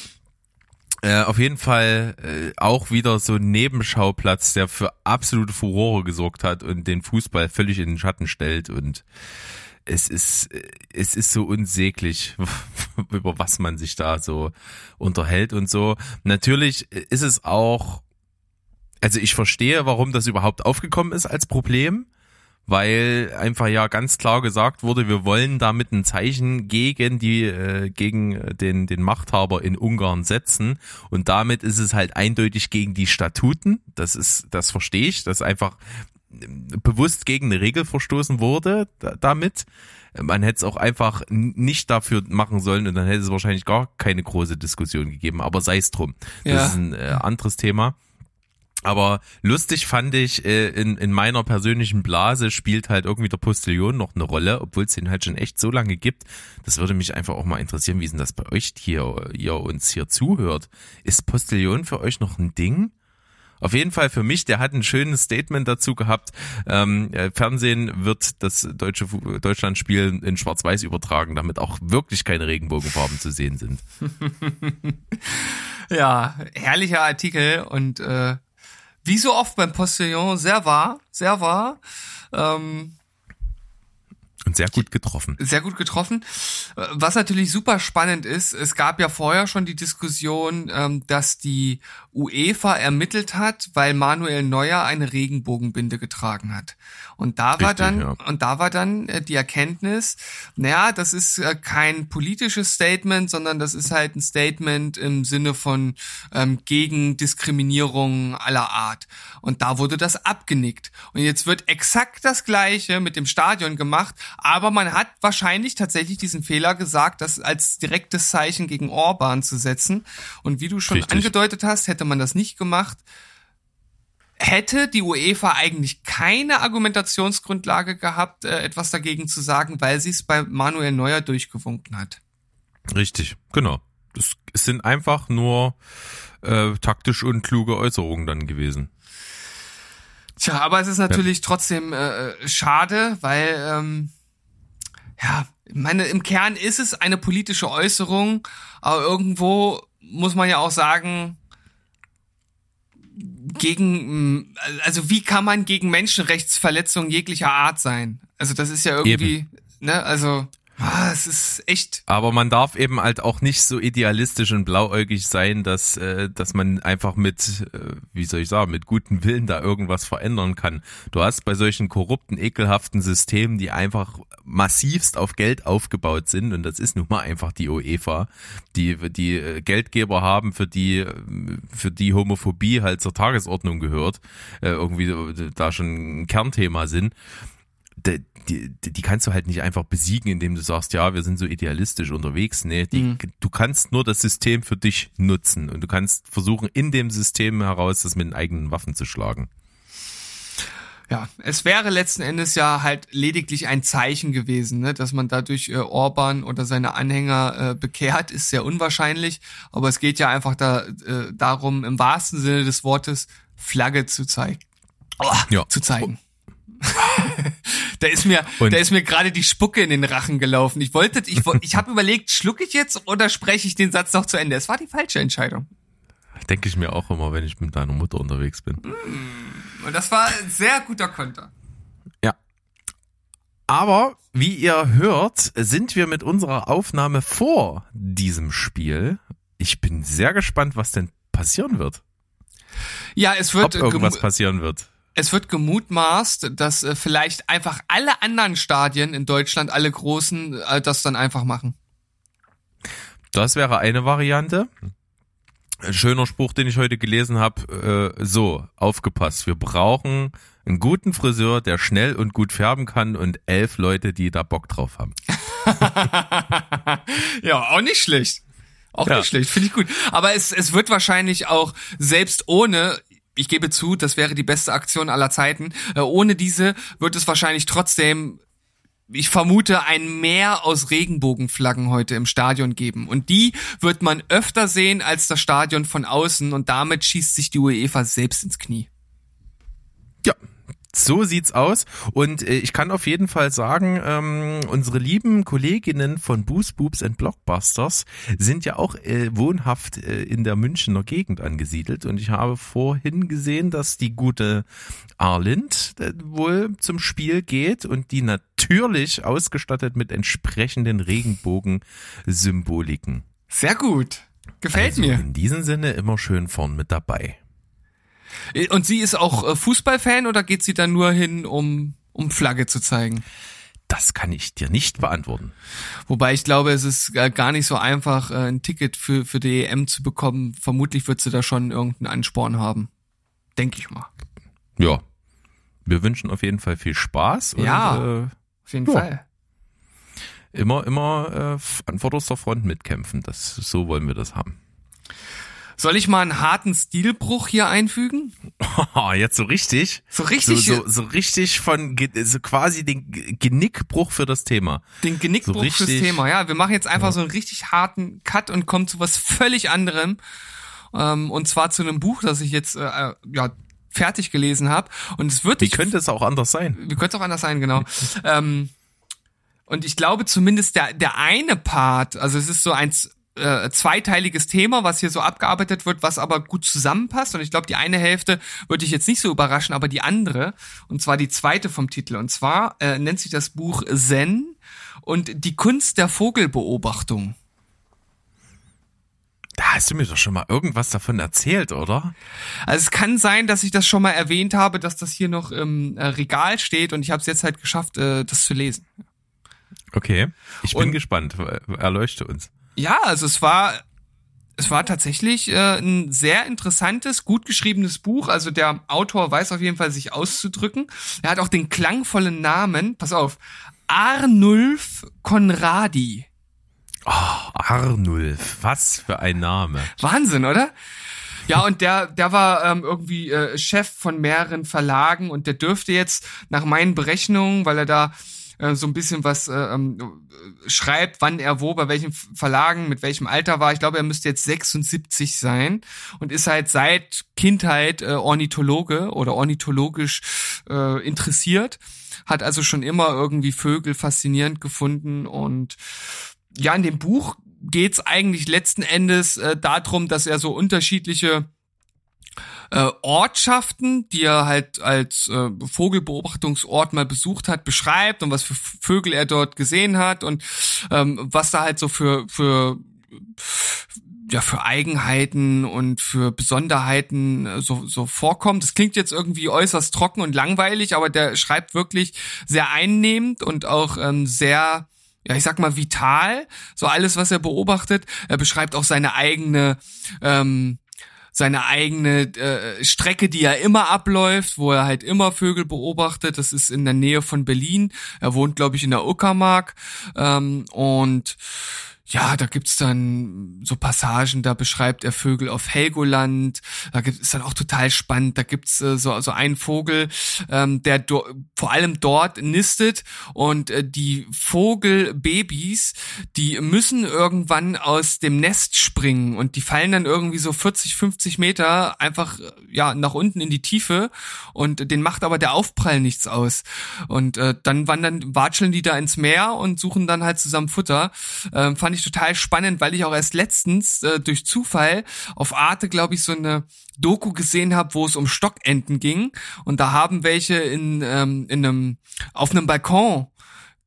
Äh, auf jeden Fall äh, auch wieder so ein Nebenschauplatz, der für absolute Furore gesorgt hat und den Fußball völlig in den Schatten stellt und es ist äh, es ist so unsäglich, über was man sich da so unterhält und so. Natürlich ist es auch, also ich verstehe, warum das überhaupt aufgekommen ist als Problem weil einfach ja ganz klar gesagt wurde, wir wollen damit ein Zeichen gegen die äh, gegen den den Machthaber in Ungarn setzen und damit ist es halt eindeutig gegen die Statuten. Das ist das verstehe ich, dass einfach bewusst gegen eine Regel verstoßen wurde da, damit. Man hätte es auch einfach nicht dafür machen sollen und dann hätte es wahrscheinlich gar keine große Diskussion gegeben, aber sei es drum. Das ja. ist ein äh, anderes Thema. Aber lustig fand ich, äh, in, in meiner persönlichen Blase spielt halt irgendwie der Postillon noch eine Rolle, obwohl es den halt schon echt so lange gibt. Das würde mich einfach auch mal interessieren, wie ist denn das bei euch hier, ihr uns hier zuhört? Ist Postillon für euch noch ein Ding? Auf jeden Fall für mich, der hat ein schönes Statement dazu gehabt. Ähm, äh, Fernsehen wird das deutsche Deutschlandspiel in Schwarz-Weiß übertragen, damit auch wirklich keine Regenbogenfarben zu sehen sind. ja, herrlicher Artikel und äh, wie so oft beim Postillon, sehr wahr, sehr wahr. Ähm, und sehr gut getroffen. Sehr gut getroffen. Was natürlich super spannend ist, es gab ja vorher schon die Diskussion, ähm, dass die UEFA ermittelt hat, weil Manuel Neuer eine Regenbogenbinde getragen hat. Und da war Richtig, dann, ja. und da war dann äh, die Erkenntnis, naja, das ist äh, kein politisches Statement, sondern das ist halt ein Statement im Sinne von ähm, gegen Diskriminierung aller Art. Und da wurde das abgenickt. Und jetzt wird exakt das Gleiche mit dem Stadion gemacht, aber man hat wahrscheinlich tatsächlich diesen Fehler gesagt, das als direktes Zeichen gegen Orban zu setzen. Und wie du schon Richtig. angedeutet hast, hätte man das nicht gemacht, hätte die UEFA eigentlich keine Argumentationsgrundlage gehabt, äh, etwas dagegen zu sagen, weil sie es bei Manuel Neuer durchgewunken hat. Richtig, genau. Das sind einfach nur äh, taktisch unkluge Äußerungen dann gewesen. Tja, aber es ist natürlich ja. trotzdem äh, schade, weil ähm, ja, meine, im Kern ist es eine politische Äußerung, aber irgendwo muss man ja auch sagen, gegen, also wie kann man gegen Menschenrechtsverletzungen jeglicher Art sein? Also das ist ja irgendwie, Eben. ne, also Ah, es ist echt. Aber man darf eben halt auch nicht so idealistisch und blauäugig sein, dass, äh, dass man einfach mit, äh, wie soll ich sagen, mit gutem Willen da irgendwas verändern kann. Du hast bei solchen korrupten, ekelhaften Systemen, die einfach massivst auf Geld aufgebaut sind, und das ist nun mal einfach die UEFA, die, die äh, Geldgeber haben, für die, für die Homophobie halt zur Tagesordnung gehört, äh, irgendwie da schon ein Kernthema sind die, die, kannst du halt nicht einfach besiegen, indem du sagst, ja, wir sind so idealistisch unterwegs. Nee, die, mhm. du kannst nur das System für dich nutzen und du kannst versuchen, in dem System heraus das mit den eigenen Waffen zu schlagen. Ja, es wäre letzten Endes ja halt lediglich ein Zeichen gewesen, ne? dass man dadurch äh, Orban oder seine Anhänger äh, bekehrt, ist sehr unwahrscheinlich. Aber es geht ja einfach da, äh, darum, im wahrsten Sinne des Wortes Flagge zu zeigen. Oh, ja. Zu zeigen. da ist mir, und da ist mir gerade die Spucke in den Rachen gelaufen. Ich wollte, ich, ich habe überlegt, schlucke ich jetzt oder spreche ich den Satz noch zu Ende? Es war die falsche Entscheidung. Denke ich mir auch immer, wenn ich mit deiner Mutter unterwegs bin. Mm, und das war ein sehr guter Konter. Ja. Aber wie ihr hört, sind wir mit unserer Aufnahme vor diesem Spiel. Ich bin sehr gespannt, was denn passieren wird. Ja, es wird Ob irgendwas passieren wird. Es wird gemutmaßt, dass äh, vielleicht einfach alle anderen Stadien in Deutschland, alle großen, äh, das dann einfach machen. Das wäre eine Variante. Ein schöner Spruch, den ich heute gelesen habe. Äh, so, aufgepasst. Wir brauchen einen guten Friseur, der schnell und gut färben kann und elf Leute, die da Bock drauf haben. ja, auch nicht schlecht. Auch ja. nicht schlecht, finde ich gut. Aber es, es wird wahrscheinlich auch selbst ohne, ich gebe zu, das wäre die beste Aktion aller Zeiten, äh, ohne diese wird es wahrscheinlich trotzdem ich vermute, ein Meer aus Regenbogenflaggen heute im Stadion geben. Und die wird man öfter sehen als das Stadion von außen und damit schießt sich die UEFA selbst ins Knie. Ja, so sieht's aus. Und äh, ich kann auf jeden Fall sagen, ähm, unsere lieben Kolleginnen von Boost Boobs and Blockbusters sind ja auch äh, wohnhaft äh, in der Münchner Gegend angesiedelt. Und ich habe vorhin gesehen, dass die gute Arlind äh, wohl zum Spiel geht und die natürlich ausgestattet mit entsprechenden Regenbogen-Symboliken. Sehr gut. Gefällt also mir. In diesem Sinne immer schön vorn mit dabei. Äh, und sie ist auch äh, Fußballfan oder geht sie da nur hin, um, um Flagge zu zeigen? Das kann ich dir nicht beantworten. Wobei ich glaube, es ist äh, gar nicht so einfach, ein Ticket für, für die EM zu bekommen. Vermutlich wird sie da schon irgendeinen Ansporn haben. Denke ich mal. Ja. Wir wünschen auf jeden Fall viel Spaß. ja, und, äh, auf jeden ja. Fall. Immer, immer äh, an vorderster Front mitkämpfen. Das, so wollen wir das haben. Soll ich mal einen harten Stilbruch hier einfügen? Oh, jetzt so richtig? So richtig? So, so, so richtig von, so quasi den Genickbruch für das Thema. Den Genickbruch so richtig, fürs Thema, ja. Wir machen jetzt einfach ja. so einen richtig harten Cut und kommen zu was völlig anderem. Ähm, und zwar zu einem Buch, das ich jetzt, äh, äh ja, fertig gelesen habe. Und es wird. Wie könnte es auch anders sein? Wie könnte es auch anders sein, genau. ähm, und ich glaube zumindest der, der eine Part, also es ist so eins, äh, zweiteiliges Thema, was hier so abgearbeitet wird, was aber gut zusammenpasst. Und ich glaube, die eine Hälfte würde ich jetzt nicht so überraschen, aber die andere, und zwar die zweite vom Titel. Und zwar äh, nennt sich das Buch Zen und die Kunst der Vogelbeobachtung. Da hast du mir doch schon mal irgendwas davon erzählt, oder? Also es kann sein, dass ich das schon mal erwähnt habe, dass das hier noch im äh, Regal steht und ich habe es jetzt halt geschafft, äh, das zu lesen. Okay, ich bin und, gespannt. Erleuchte uns. Ja, also es war es war tatsächlich äh, ein sehr interessantes, gut geschriebenes Buch. Also der Autor weiß auf jeden Fall, sich auszudrücken. Er hat auch den klangvollen Namen, pass auf, Arnulf Conradi. Oh, Arnulf, was für ein Name. Wahnsinn, oder? Ja, und der, der war ähm, irgendwie äh, Chef von mehreren Verlagen und der dürfte jetzt nach meinen Berechnungen, weil er da äh, so ein bisschen was äh, ähm, schreibt, wann er wo, bei welchen Verlagen, mit welchem Alter war. Ich glaube, er müsste jetzt 76 sein und ist halt seit Kindheit äh, Ornithologe oder ornithologisch äh, interessiert. Hat also schon immer irgendwie Vögel faszinierend gefunden und ja, in dem Buch geht's eigentlich letzten Endes äh, darum, dass er so unterschiedliche äh, Ortschaften, die er halt als äh, Vogelbeobachtungsort mal besucht hat, beschreibt und was für Vögel er dort gesehen hat und ähm, was da halt so für für ja für Eigenheiten und für Besonderheiten äh, so so vorkommt. Das klingt jetzt irgendwie äußerst trocken und langweilig, aber der schreibt wirklich sehr einnehmend und auch ähm, sehr ja, ich sag mal, vital, so alles, was er beobachtet. Er beschreibt auch seine eigene ähm, seine eigene äh, Strecke, die er immer abläuft, wo er halt immer Vögel beobachtet. Das ist in der Nähe von Berlin. Er wohnt, glaube ich, in der Uckermark. Ähm, und ja, da gibt's dann so Passagen, da beschreibt er Vögel auf Helgoland. Da gibt es dann auch total spannend. Da gibt's äh, so, so einen Vogel, ähm, der vor allem dort nistet und äh, die Vogelbabys, die müssen irgendwann aus dem Nest springen und die fallen dann irgendwie so 40, 50 Meter einfach ja nach unten in die Tiefe und den macht aber der Aufprall nichts aus. Und äh, dann wandern, watscheln die da ins Meer und suchen dann halt zusammen Futter. Ähm, fand ich total spannend, weil ich auch erst letztens äh, durch Zufall auf Arte, glaube ich, so eine Doku gesehen habe, wo es um Stockenten ging und da haben welche in, ähm, in einem auf einem Balkon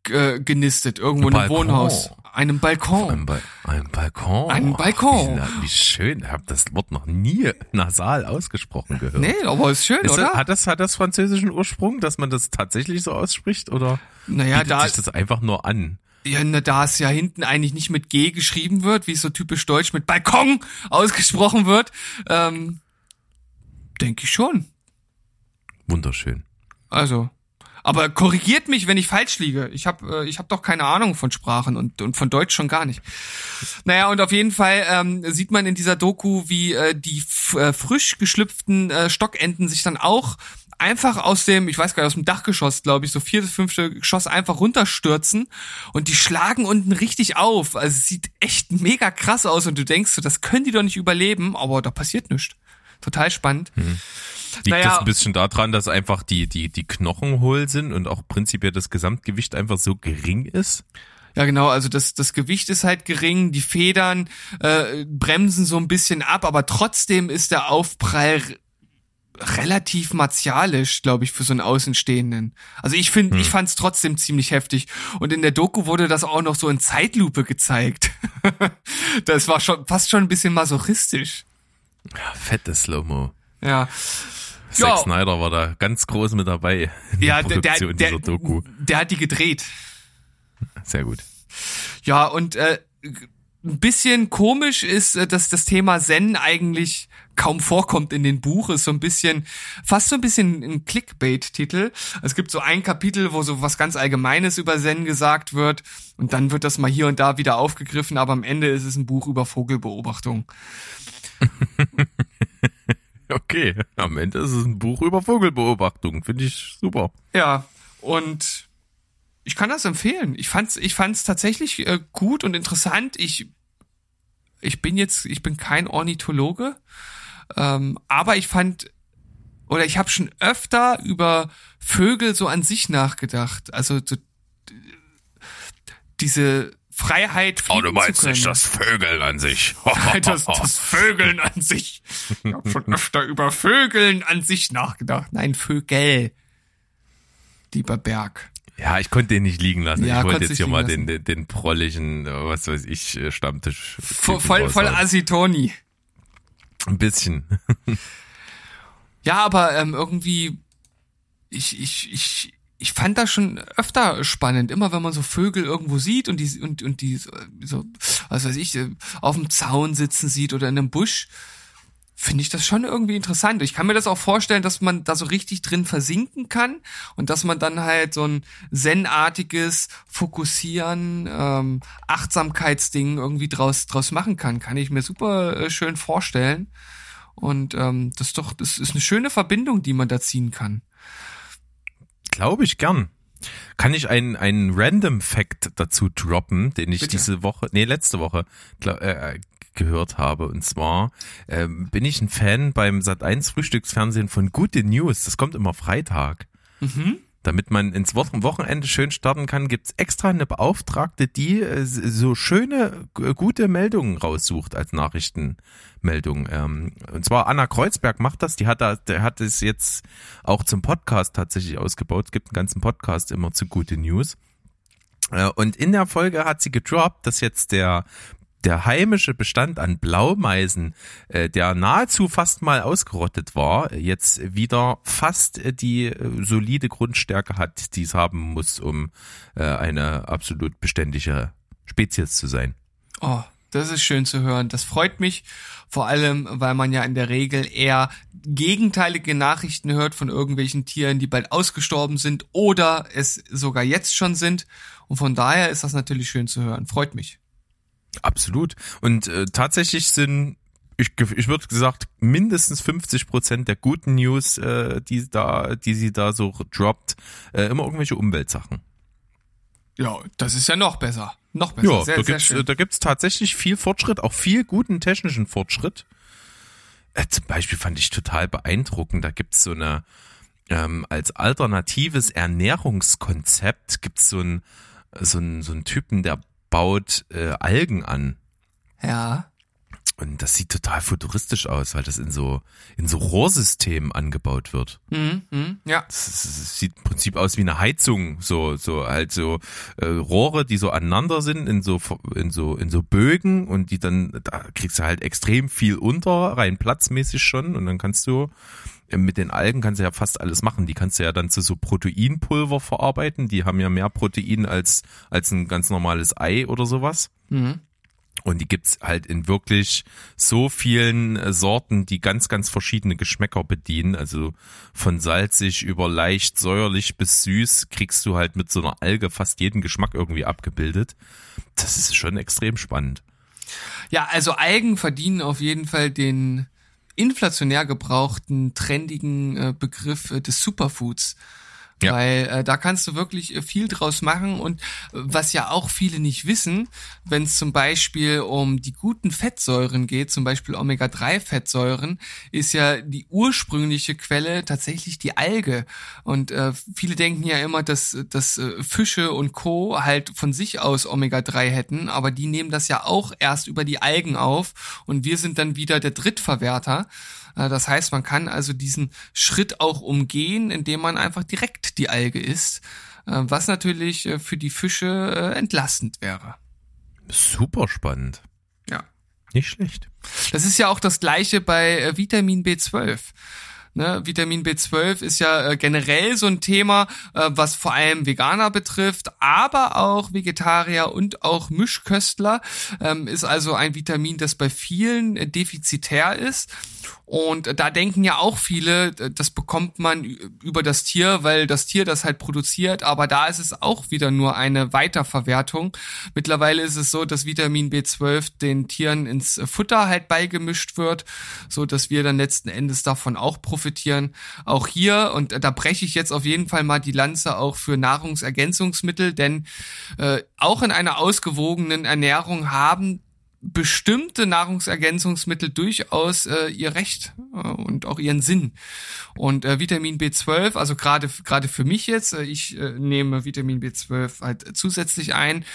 äh, genistet, irgendwo in einem. Wohnhaus. Einem Balkon. Ein, ba ein Balkon. Ein Balkon. Wie, wie schön. Ich habe das Wort noch nie nasal ausgesprochen gehört. Nee, aber ist schön, Ist das, oder? hat das hat das französischen Ursprung, dass man das tatsächlich so ausspricht oder naja, da, sich das einfach nur an? Ja, da es ja hinten eigentlich nicht mit G geschrieben wird, wie es so typisch deutsch mit Balkon ausgesprochen wird, ähm, denke ich schon. Wunderschön. Also, aber korrigiert mich, wenn ich falsch liege. Ich habe äh, ich hab doch keine Ahnung von Sprachen und, und von Deutsch schon gar nicht. Naja, und auf jeden Fall ähm, sieht man in dieser Doku, wie äh, die äh, frisch geschlüpften äh, Stockenten sich dann auch einfach aus dem, ich weiß gar nicht, aus dem Dachgeschoss, glaube ich, so vierte, fünfte Geschoss einfach runterstürzen und die schlagen unten richtig auf. Also es sieht echt mega krass aus und du denkst so, das können die doch nicht überleben, aber da passiert nichts. Total spannend. Liegt Naja. das ein bisschen daran, dass einfach die, die, die Knochen hohl sind und auch prinzipiell das Gesamtgewicht einfach so gering ist? Ja, genau, also das, das Gewicht ist halt gering, die Federn äh, bremsen so ein bisschen ab, aber trotzdem ist der Aufprall relativ martialisch, glaube ich, für so einen Außenstehenden. Also ich finde, ich fand es trotzdem ziemlich heftig. Und in der Doku wurde das auch noch so in Zeitlupe gezeigt. das war schon fast schon ein bisschen masochistisch. Ja, fettes Slow-Mo. Ja. Zack Ja. Snyder war da ganz groß mit dabei in Ja, der der, Produktion der, dieser Doku. der hat die gedreht. Sehr gut. Ja, und äh, ein bisschen komisch ist, äh, dass das Thema Zen eigentlich kaum vorkommt in den Buch. Ist so ein bisschen, fast so ein bisschen ein Clickbait-Titel. Es gibt so ein Kapitel, wo so was ganz Allgemeines über Zen gesagt wird und dann wird das mal hier und da wieder aufgegriffen, aber am Ende ist es ein Buch über Vogelbeobachtung. Okay, am Ende ist es ein Buch über Vogelbeobachtung. Finde ich super. Ja, und ich kann das empfehlen. Ich fand's, ich fand's tatsächlich äh, gut und interessant. Ich, ich bin jetzt, ich bin kein Ornithologe, ähm, aber ich fand oder ich habe schon öfter über Vögel so an sich nachgedacht. Also so, diese Freiheit. Oh, fliegen zu können. Vögeln an sich. das, das Vögeln an sich. Ich habe schon öfter über Vögeln an sich nachgedacht. Nein, Vögel. Lieber Berg. Ja, ich konnte den nicht liegen lassen. Ja, ich wollte jetzt hier nicht mal den, den, den prolligen, äh, was weiß ich, äh, Stammtisch. Voll, voll, voll Asitoni. Ein bisschen. Ja, aber ähm, irgendwie, ich, ich, ich, ich fand das schon öfter spannend. Immer wenn man so Vögel irgendwo sieht und die, und, und die so, was weiß ich, äh, auf dem Zaun sitzen sieht oder in einem Busch, finde ich das schon irgendwie interessant. Ich kann mir das auch vorstellen, dass man da so richtig drin versinken kann und dass man dann halt so ein zen-artiges Fokussieren, ähm, Achtsamkeitsding irgendwie draus, draus machen kann. Kann ich mir super äh, schön vorstellen. Und ähm, das ist doch, das ist eine schöne Verbindung, die man da ziehen kann. Glaube ich gern. Kann ich einen, einen Random Fact dazu droppen, den ich Bitte. diese Woche, nee, letzte Woche glaub, äh, gehört habe. Und zwar ähm, bin ich ein Fan beim Sat1 Frühstücksfernsehen von Gute News. Das kommt immer Freitag. Mhm. Damit man ins Wochen Wochenende schön starten kann, gibt's extra eine Beauftragte, die äh, so schöne, gute Meldungen raussucht als Nachrichtenmeldung. Ähm, und zwar Anna Kreuzberg macht das, die hat da, der hat es jetzt auch zum Podcast tatsächlich ausgebaut. Es gibt einen ganzen Podcast immer zu gute News. Äh, Und in der Folge hat sie gedroppt, dass jetzt der der heimische Bestand an Blaumeisen, äh, der nahezu fast mal ausgerottet war, jetzt wieder fast äh, die äh, solide Grundstärke hat, die es haben muss, um äh, eine absolut beständige Spezies zu sein. Oh, das ist schön zu hören. Das freut mich, vor allem, weil man ja in der Regel eher gegenteilige Nachrichten hört von irgendwelchen Tieren, die bald ausgestorben sind oder es sogar jetzt schon sind. Und von daher ist das natürlich schön zu hören. Freut mich. Absolut. Und äh, tatsächlich sind ich, ich würde gesagt, mindestens 50 Prozent der guten News, äh, die da, die sie da so droppt, äh, immer irgendwelche Umweltsachen. Ja, das ist ja noch besser. Noch besser. Ja, sehr, da sehr gibt's, schön. äh, da gibt's tatsächlich viel Fortschritt, auch viel guten technischen Fortschritt. Äh, zum Beispiel fand ich total beeindruckend, da gibt's so eine, ähm, als alternatives Ernährungskonzept gibt's so ein so ein so ein Typen, der baut äh, Algen an. Ja. Und das sieht total futuristisch aus, weil das in so, in so Rohrsystemen angebaut wird. Mhm, mhm, ja. Das, das sieht im Prinzip aus wie eine Heizung, so, so halt so äh, Rohre, die so aneinander sind in so, in so, in so Bögen und die dann, da kriegst du halt extrem viel unter, rein platzmäßig schon und dann kannst du äh, mit den Algen kannst du ja fast alles machen. Die kannst du ja dann zu so Proteinpulver verarbeiten. Die haben ja mehr Protein als, als ein ganz normales Ei oder sowas. Mhm. Und die gibt's halt in wirklich so vielen äh, Sorten, die ganz, ganz verschiedene Geschmäcker bedienen. Also von salzig über leicht säuerlich bis süß kriegst du halt mit so einer Alge fast jeden Geschmack irgendwie abgebildet. Das ist schon extrem spannend. Ja, also Algen verdienen auf jeden Fall den inflationär gebrauchten, trendigen äh, Begriff äh, des Superfoods. Ja. Weil äh, da kannst du wirklich äh, viel draus machen und äh, was ja auch viele nicht wissen, wenn es zum Beispiel um die guten Fettsäuren geht, zum Beispiel Omega-3-Fettsäuren, ist ja die ursprüngliche Quelle tatsächlich die Alge. Und äh, viele denken ja immer, dass, dass äh, Fische und Co. halt von sich aus Omega-3 hätten, aber die nehmen das ja auch erst über die Algen auf und wir sind dann wieder der Drittverwerter. Äh, das heißt, man kann also diesen Schritt auch umgehen, indem man einfach direkt die Alge isst, äh, was natürlich äh, für die Fische entlastend wäre. Super spannend. Ja. Nicht schlecht. Das ist ja auch das gleiche bei Vitamin B12. Ne, Vitamin B12 ist ja äh, generell so ein Thema, äh, was vor allem Veganer betrifft, aber auch Vegetarier und auch Mischköstler. Ähm, ist also ein Vitamin, das bei vielen äh, defizitär ist. Und da denken ja auch viele, das bekommt man über das Tier, weil das Tier das halt produziert. Aber da ist es auch wieder nur eine Weiterverwertung. Mittlerweile ist es so, dass Vitamin B12 den Tieren ins Futter halt beigemischt wird, so dass wir dann letzten Endes davon auch profitieren. Auch hier, und da breche ich jetzt auf jeden Fall mal die Lanze auch für Nahrungsergänzungsmittel, denn äh, auch in einer ausgewogenen Ernährung haben bestimmte Nahrungsergänzungsmittel durchaus äh, ihr Recht äh, und auch ihren Sinn. Und äh, Vitamin B12, also gerade gerade für mich jetzt, äh, ich äh, nehme Vitamin B12 halt zusätzlich ein,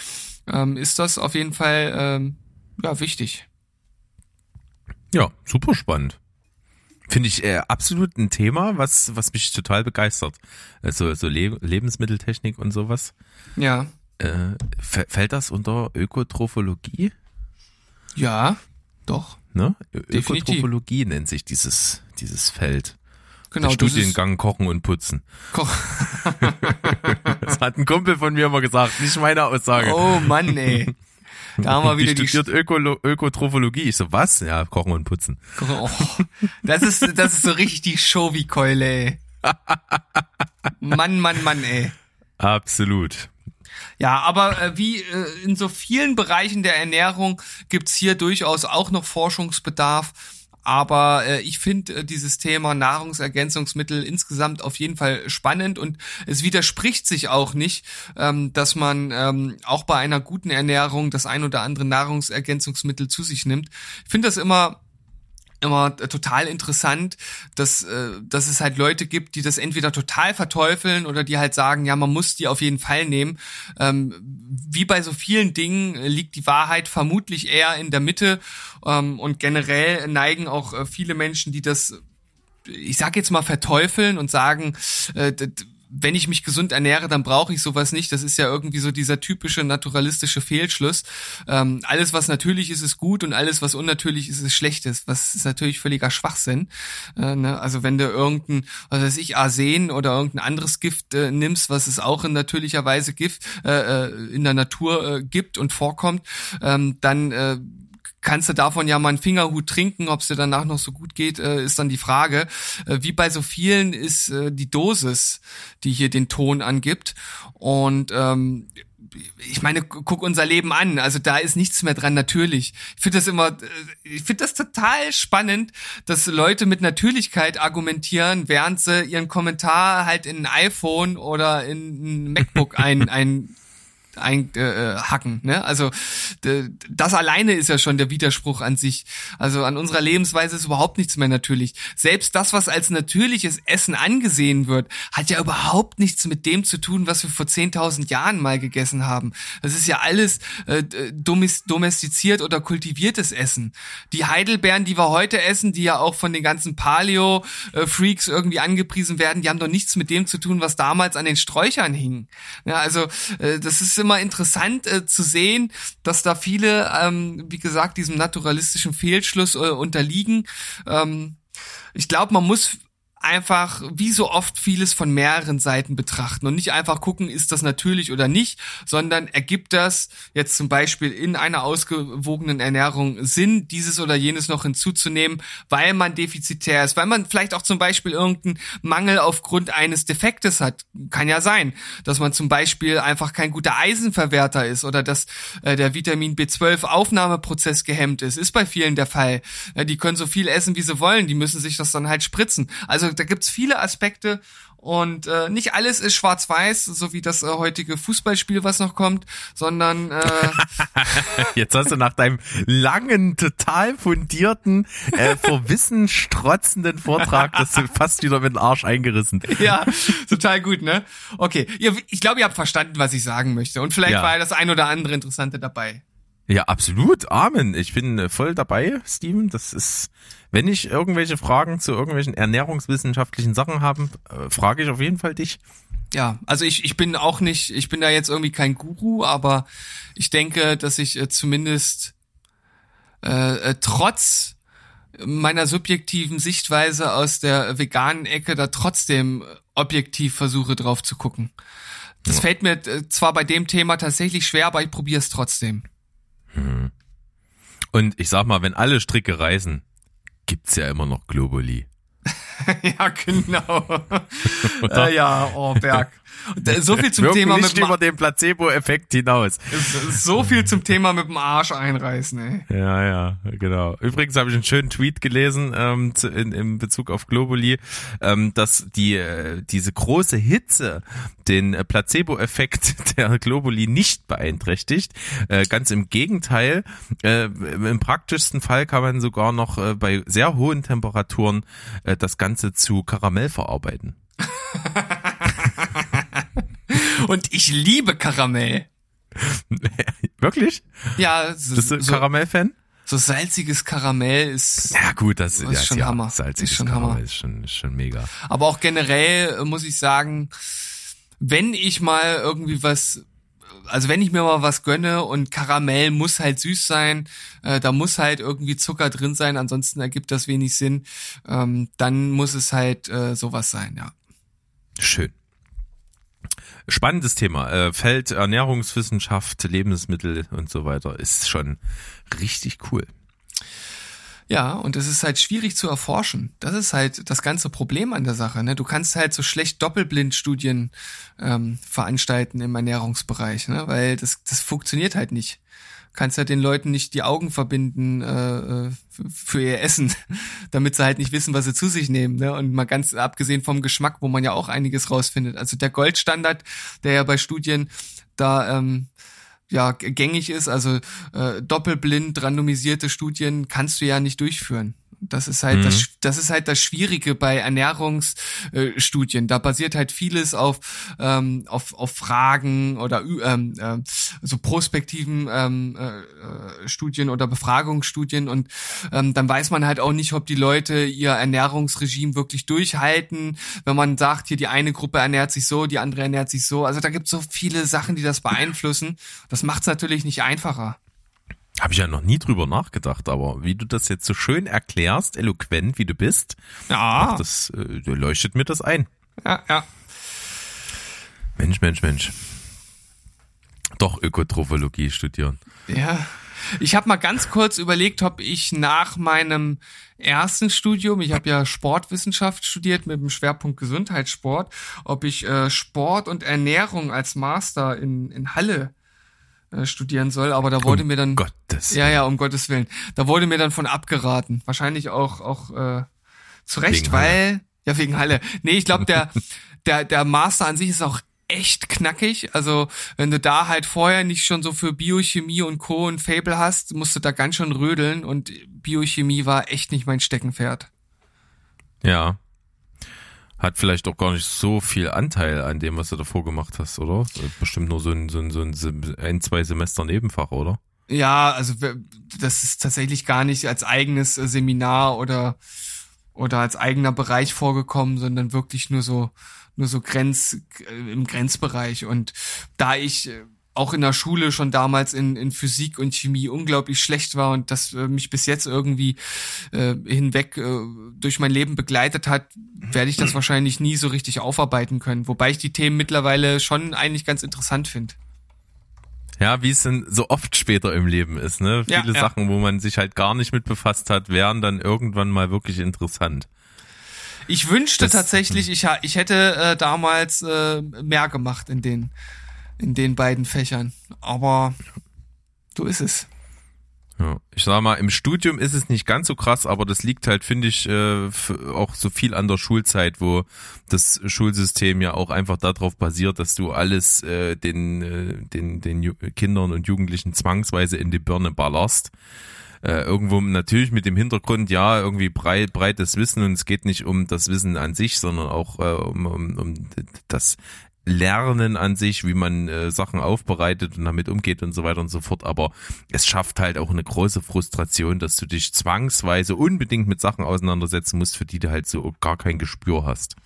ähm, ist das auf jeden Fall ähm, ja wichtig. Ja, super spannend. Finde ich äh, absolut ein Thema, was was mich total begeistert. Also so Le Lebensmitteltechnik und sowas. Ja. Äh, fällt das unter Ökotrophologie? Ja, doch. Ne? Ökotrophologie nennt sich dieses, dieses Feld. Genau, Der Studiengang Kochen und Putzen. Koch das hat ein Kumpel von mir immer gesagt, nicht meine Aussage. Oh Mann, ey. Da haben wir wieder die studiert Öko Ökotrophologie. Ich so, was? Ja, Kochen und Putzen. Oh, das ist, das ist so richtig die Show wie Keule, ey. Mann, Mann, Mann, ey. Absolut. Ja, aber äh, wie äh, in so vielen Bereichen der Ernährung gibt's hier durchaus auch noch Forschungsbedarf. Aber äh, ich finde äh, dieses Thema Nahrungsergänzungsmittel insgesamt auf jeden Fall spannend und es widerspricht sich auch nicht, ähm, dass man ähm, auch bei einer guten Ernährung das ein oder andere Nahrungsergänzungsmittel zu sich nimmt. Ich finde das immer immer total interessant, dass, äh, dass es halt Leute gibt, die das entweder total verteufeln oder die halt sagen, ja, man muss die auf jeden Fall nehmen. Ähm, wie bei so vielen Dingen liegt die Wahrheit vermutlich eher in der Mitte ähm, und generell neigen auch äh, viele Menschen, die das ich sag jetzt mal verteufeln und sagen, äh, wenn ich mich gesund ernähre, dann brauche ich sowas nicht. Das ist ja irgendwie so dieser typische naturalistische Fehlschluss. Ähm, alles, was natürlich ist, ist gut und alles, was unnatürlich ist, ist schlechtes. Was ist natürlich völliger Schwachsinn. Äh, ne? Also wenn du irgendein, was weiß ich, Arsen oder irgendein anderes Gift äh, nimmst, was es auch in natürlicher Weise Gift äh, äh in der Natur äh, gibt und vorkommt, ähm, dann äh, kannst du davon ja mal einen Fingerhut trinken, ob es dir danach noch so gut geht, äh, ist dann die Frage. Äh, wie bei so vielen ist äh, die Dosis, die hier den Ton angibt. Und ähm, ich meine, guck unser Leben an. Also da ist nichts mehr dran natürlich. Ich finde das immer, äh, ich finde das total spannend, dass Leute mit Natürlichkeit argumentieren, während sie ihren Kommentar halt in ein iPhone oder in ein MacBook ein, ein einhacken. Äh, ne? Also das alleine ist ja schon der Widerspruch an sich. Also an unserer Lebensweise ist überhaupt nichts mehr natürlich. Selbst das, was als natürliches Essen angesehen wird, hat ja überhaupt nichts mit dem zu tun, was wir vor 10.000 Jahren mal gegessen haben. Das ist ja alles äh, domestiziert oder kultiviertes Essen. Die Heidelbeeren, die wir heute essen, die ja auch von den ganzen Paleo-Freaks irgendwie angepriesen werden, die haben doch nichts mit dem zu tun, was damals an den Sträuchern hing. Ja, also äh, das ist immer interessant äh, zu sehen, dass da viele, ähm, wie gesagt, diesem naturalistischen Fehlschluss äh, unterliegen. Ähm, ich glaube, man muss einfach wie so oft vieles von mehreren Seiten betrachten und nicht einfach gucken, ist das natürlich oder nicht, sondern ergibt das jetzt zum Beispiel in einer ausgewogenen Ernährung Sinn, dieses oder jenes noch hinzuzunehmen, weil man defizitär ist, weil man vielleicht auch zum Beispiel irgendeinen Mangel aufgrund eines Defektes hat. Kann ja sein, dass man zum Beispiel einfach kein guter Eisenverwerter ist oder dass äh, der Vitamin B12 Aufnahmeprozess gehemmt ist. Ist bei vielen der Fall. Ja, die können so viel essen, wie sie wollen, die müssen sich das dann halt spritzen. Also da gibt's viele Aspekte und äh, nicht alles ist schwarz-weiß, so wie das äh, heutige Fußballspiel, was noch kommt, sondern äh jetzt hast du nach deinem langen, total fundierten, äh, vor Wissen strotzenden Vortrag das du fast wieder mit dem Arsch eingerissen. Ja, total gut, ne? Okay, ich glaube, ihr habt verstanden, was ich sagen möchte und vielleicht ja. war ja das ein oder andere Interessante dabei. Ja, absolut. Amen. Ich bin äh, voll dabei, Steven. Das ist, wenn ich irgendwelche Fragen zu irgendwelchen ernährungswissenschaftlichen Sachen habe, äh, frage ich auf jeden Fall dich. Ja, also ich, ich bin auch nicht, ich bin da jetzt irgendwie kein Guru, aber ich denke, dass ich äh, zumindest äh, äh, trotz meiner subjektiven Sichtweise aus der veganen Ecke da trotzdem objektiv versuche drauf zu gucken. Das ja. fällt mir zwar bei dem Thema tatsächlich schwer, aber ich probiere es trotzdem. Und ich sag mal, wenn alle Stricke reißen, gibt's ja immer noch Globuli. ja, genau. äh, ja, oh Berg. So viel zum Thema nicht mit über den Placebo-Effekt hinaus. So viel zum Thema mit dem Arsch einreißen, ey. Ja, ja, genau. Übrigens habe ich einen schönen Tweet gelesen ähm, zu, in, in Bezug auf Globuli, ähm, dass die äh, diese große Hitze den Placebo-Effekt der Globuli nicht beeinträchtigt. Äh, ganz im Gegenteil. Äh, Im praktischsten Fall kann man sogar noch äh, bei sehr hohen Temperaturen äh, das Ganze zu Karamell verarbeiten. Und ich liebe Karamell. Wirklich? Ja. So, Bist du so, Karamell-Fan? So salziges Karamell ist. Ja gut, das, ist ja, schon ja, Hammer. Salziges ist schon Karamell Hammer. ist schon, ist schon mega. Aber auch generell muss ich sagen, wenn ich mal irgendwie was also wenn ich mir mal was gönne und Karamell muss halt süß sein, äh, da muss halt irgendwie Zucker drin sein, ansonsten ergibt das wenig Sinn, ähm, dann muss es halt äh, sowas sein, ja. Schön. Spannendes Thema. Äh, Feld Ernährungswissenschaft, Lebensmittel und so weiter ist schon richtig cool. Ja, und es ist halt schwierig zu erforschen. Das ist halt das ganze Problem an der Sache. Ne? Du kannst halt so schlecht Doppelblindstudien ähm, veranstalten im Ernährungsbereich, ne? weil das, das funktioniert halt nicht kannst ja den Leuten nicht die Augen verbinden äh, äh für ihr Essen, damit sie halt nicht wissen, was sie zu sich nehmen. Ne? Und mal ganz abgesehen vom Geschmack, wo man ja auch einiges rausfindet. Also der Goldstandard, der ja bei Studien da ähm, ja gängig ist, also äh, doppelblind randomisierte Studien kannst du ja nicht durchführen. Das ist halt mhm. das, das ist halt das Schwierige bei Ernährungsstudien. Da basiert halt vieles auf ähm, auf, auf Fragen oder ähm, äh, so prospektiven ähm, äh, Studien oder Befragungsstudien und ähm, dann weiß man halt auch nicht, ob die Leute ihr Ernährungsregime wirklich durchhalten. Wenn man sagt, hier die eine Gruppe ernährt sich so, die andere ernährt sich so. Also da gibt es so viele Sachen, die das beeinflussen. Das macht es natürlich nicht einfacher. Habe ich ja noch nie drüber nachgedacht, aber wie du das jetzt so schön erklärst, eloquent wie du bist, ja. das äh, leuchtet mir das ein. Ja, ja. Mensch, Mensch, Mensch. Doch Ökotrophologie studieren. Ja. Ich habe mal ganz kurz überlegt, ob ich nach meinem ersten Studium, ich habe ja Sportwissenschaft studiert mit dem Schwerpunkt Gesundheitssport, ob ich äh, Sport und Ernährung als Master in, in Halle äh, studieren soll, aber da wurde um mir dann Gottes ja ja um Gottes willen, da wurde mir dann von abgeraten, wahrscheinlich auch auch äh, zu Recht, wegen weil Halle. ja wegen Halle. Nee, ich glaube der der der Master an sich ist auch echt knackig. Also wenn du da halt vorher nicht schon so für Biochemie und Co. und Fable hast, musst du da ganz schön rödeln und Biochemie war echt nicht mein Steckenpferd. Ja. Hat vielleicht auch gar nicht so viel Anteil an dem, was du davor gemacht hast, oder? Bestimmt nur so ein, so ein, so ein, ein zwei Semester Nebenfach, oder? Ja, also das ist tatsächlich gar nicht als eigenes äh, Seminar oder oder als eigener Bereich vorgekommen, sondern wirklich nur so nur so Grenz im Grenzbereich und da ich äh, auch in der Schule schon damals in, in Physik und Chemie unglaublich schlecht war und das äh, mich bis jetzt irgendwie äh, hinweg äh, durch mein Leben begleitet hat, werde ich das wahrscheinlich nie so richtig aufarbeiten können. Wobei ich die Themen mittlerweile schon eigentlich ganz interessant finde. Ja, wie es denn so oft später im Leben ist, ne? Viele ja, ja. Sachen, wo man sich halt gar nicht mit befasst hat, wären dann irgendwann mal wirklich interessant. Ich wünschte das, tatsächlich, hm. ich, ich hätte äh, damals äh, mehr gemacht in den, in den beiden Fächern. Aber so ist es. Ja, ich sag mal, im Studium ist es nicht ganz so krass, aber das liegt halt, finde ich, äh, auch so viel an der Schulzeit, wo das Schulsystem ja auch einfach darauf basiert, dass du alles äh, den, äh, den, den Kindern und Jugendlichen zwangsweise in die Birne ballerst. Äh, irgendwo natürlich mit dem Hintergrund, ja, irgendwie breit, breites Wissen und es geht nicht um das Wissen an sich, sondern auch äh, um, um, um das Lernen an sich, wie man äh, Sachen aufbereitet und damit umgeht und so weiter und so fort. Aber es schafft halt auch eine große Frustration, dass du dich zwangsweise unbedingt mit Sachen auseinandersetzen musst, für die du halt so gar kein Gespür hast.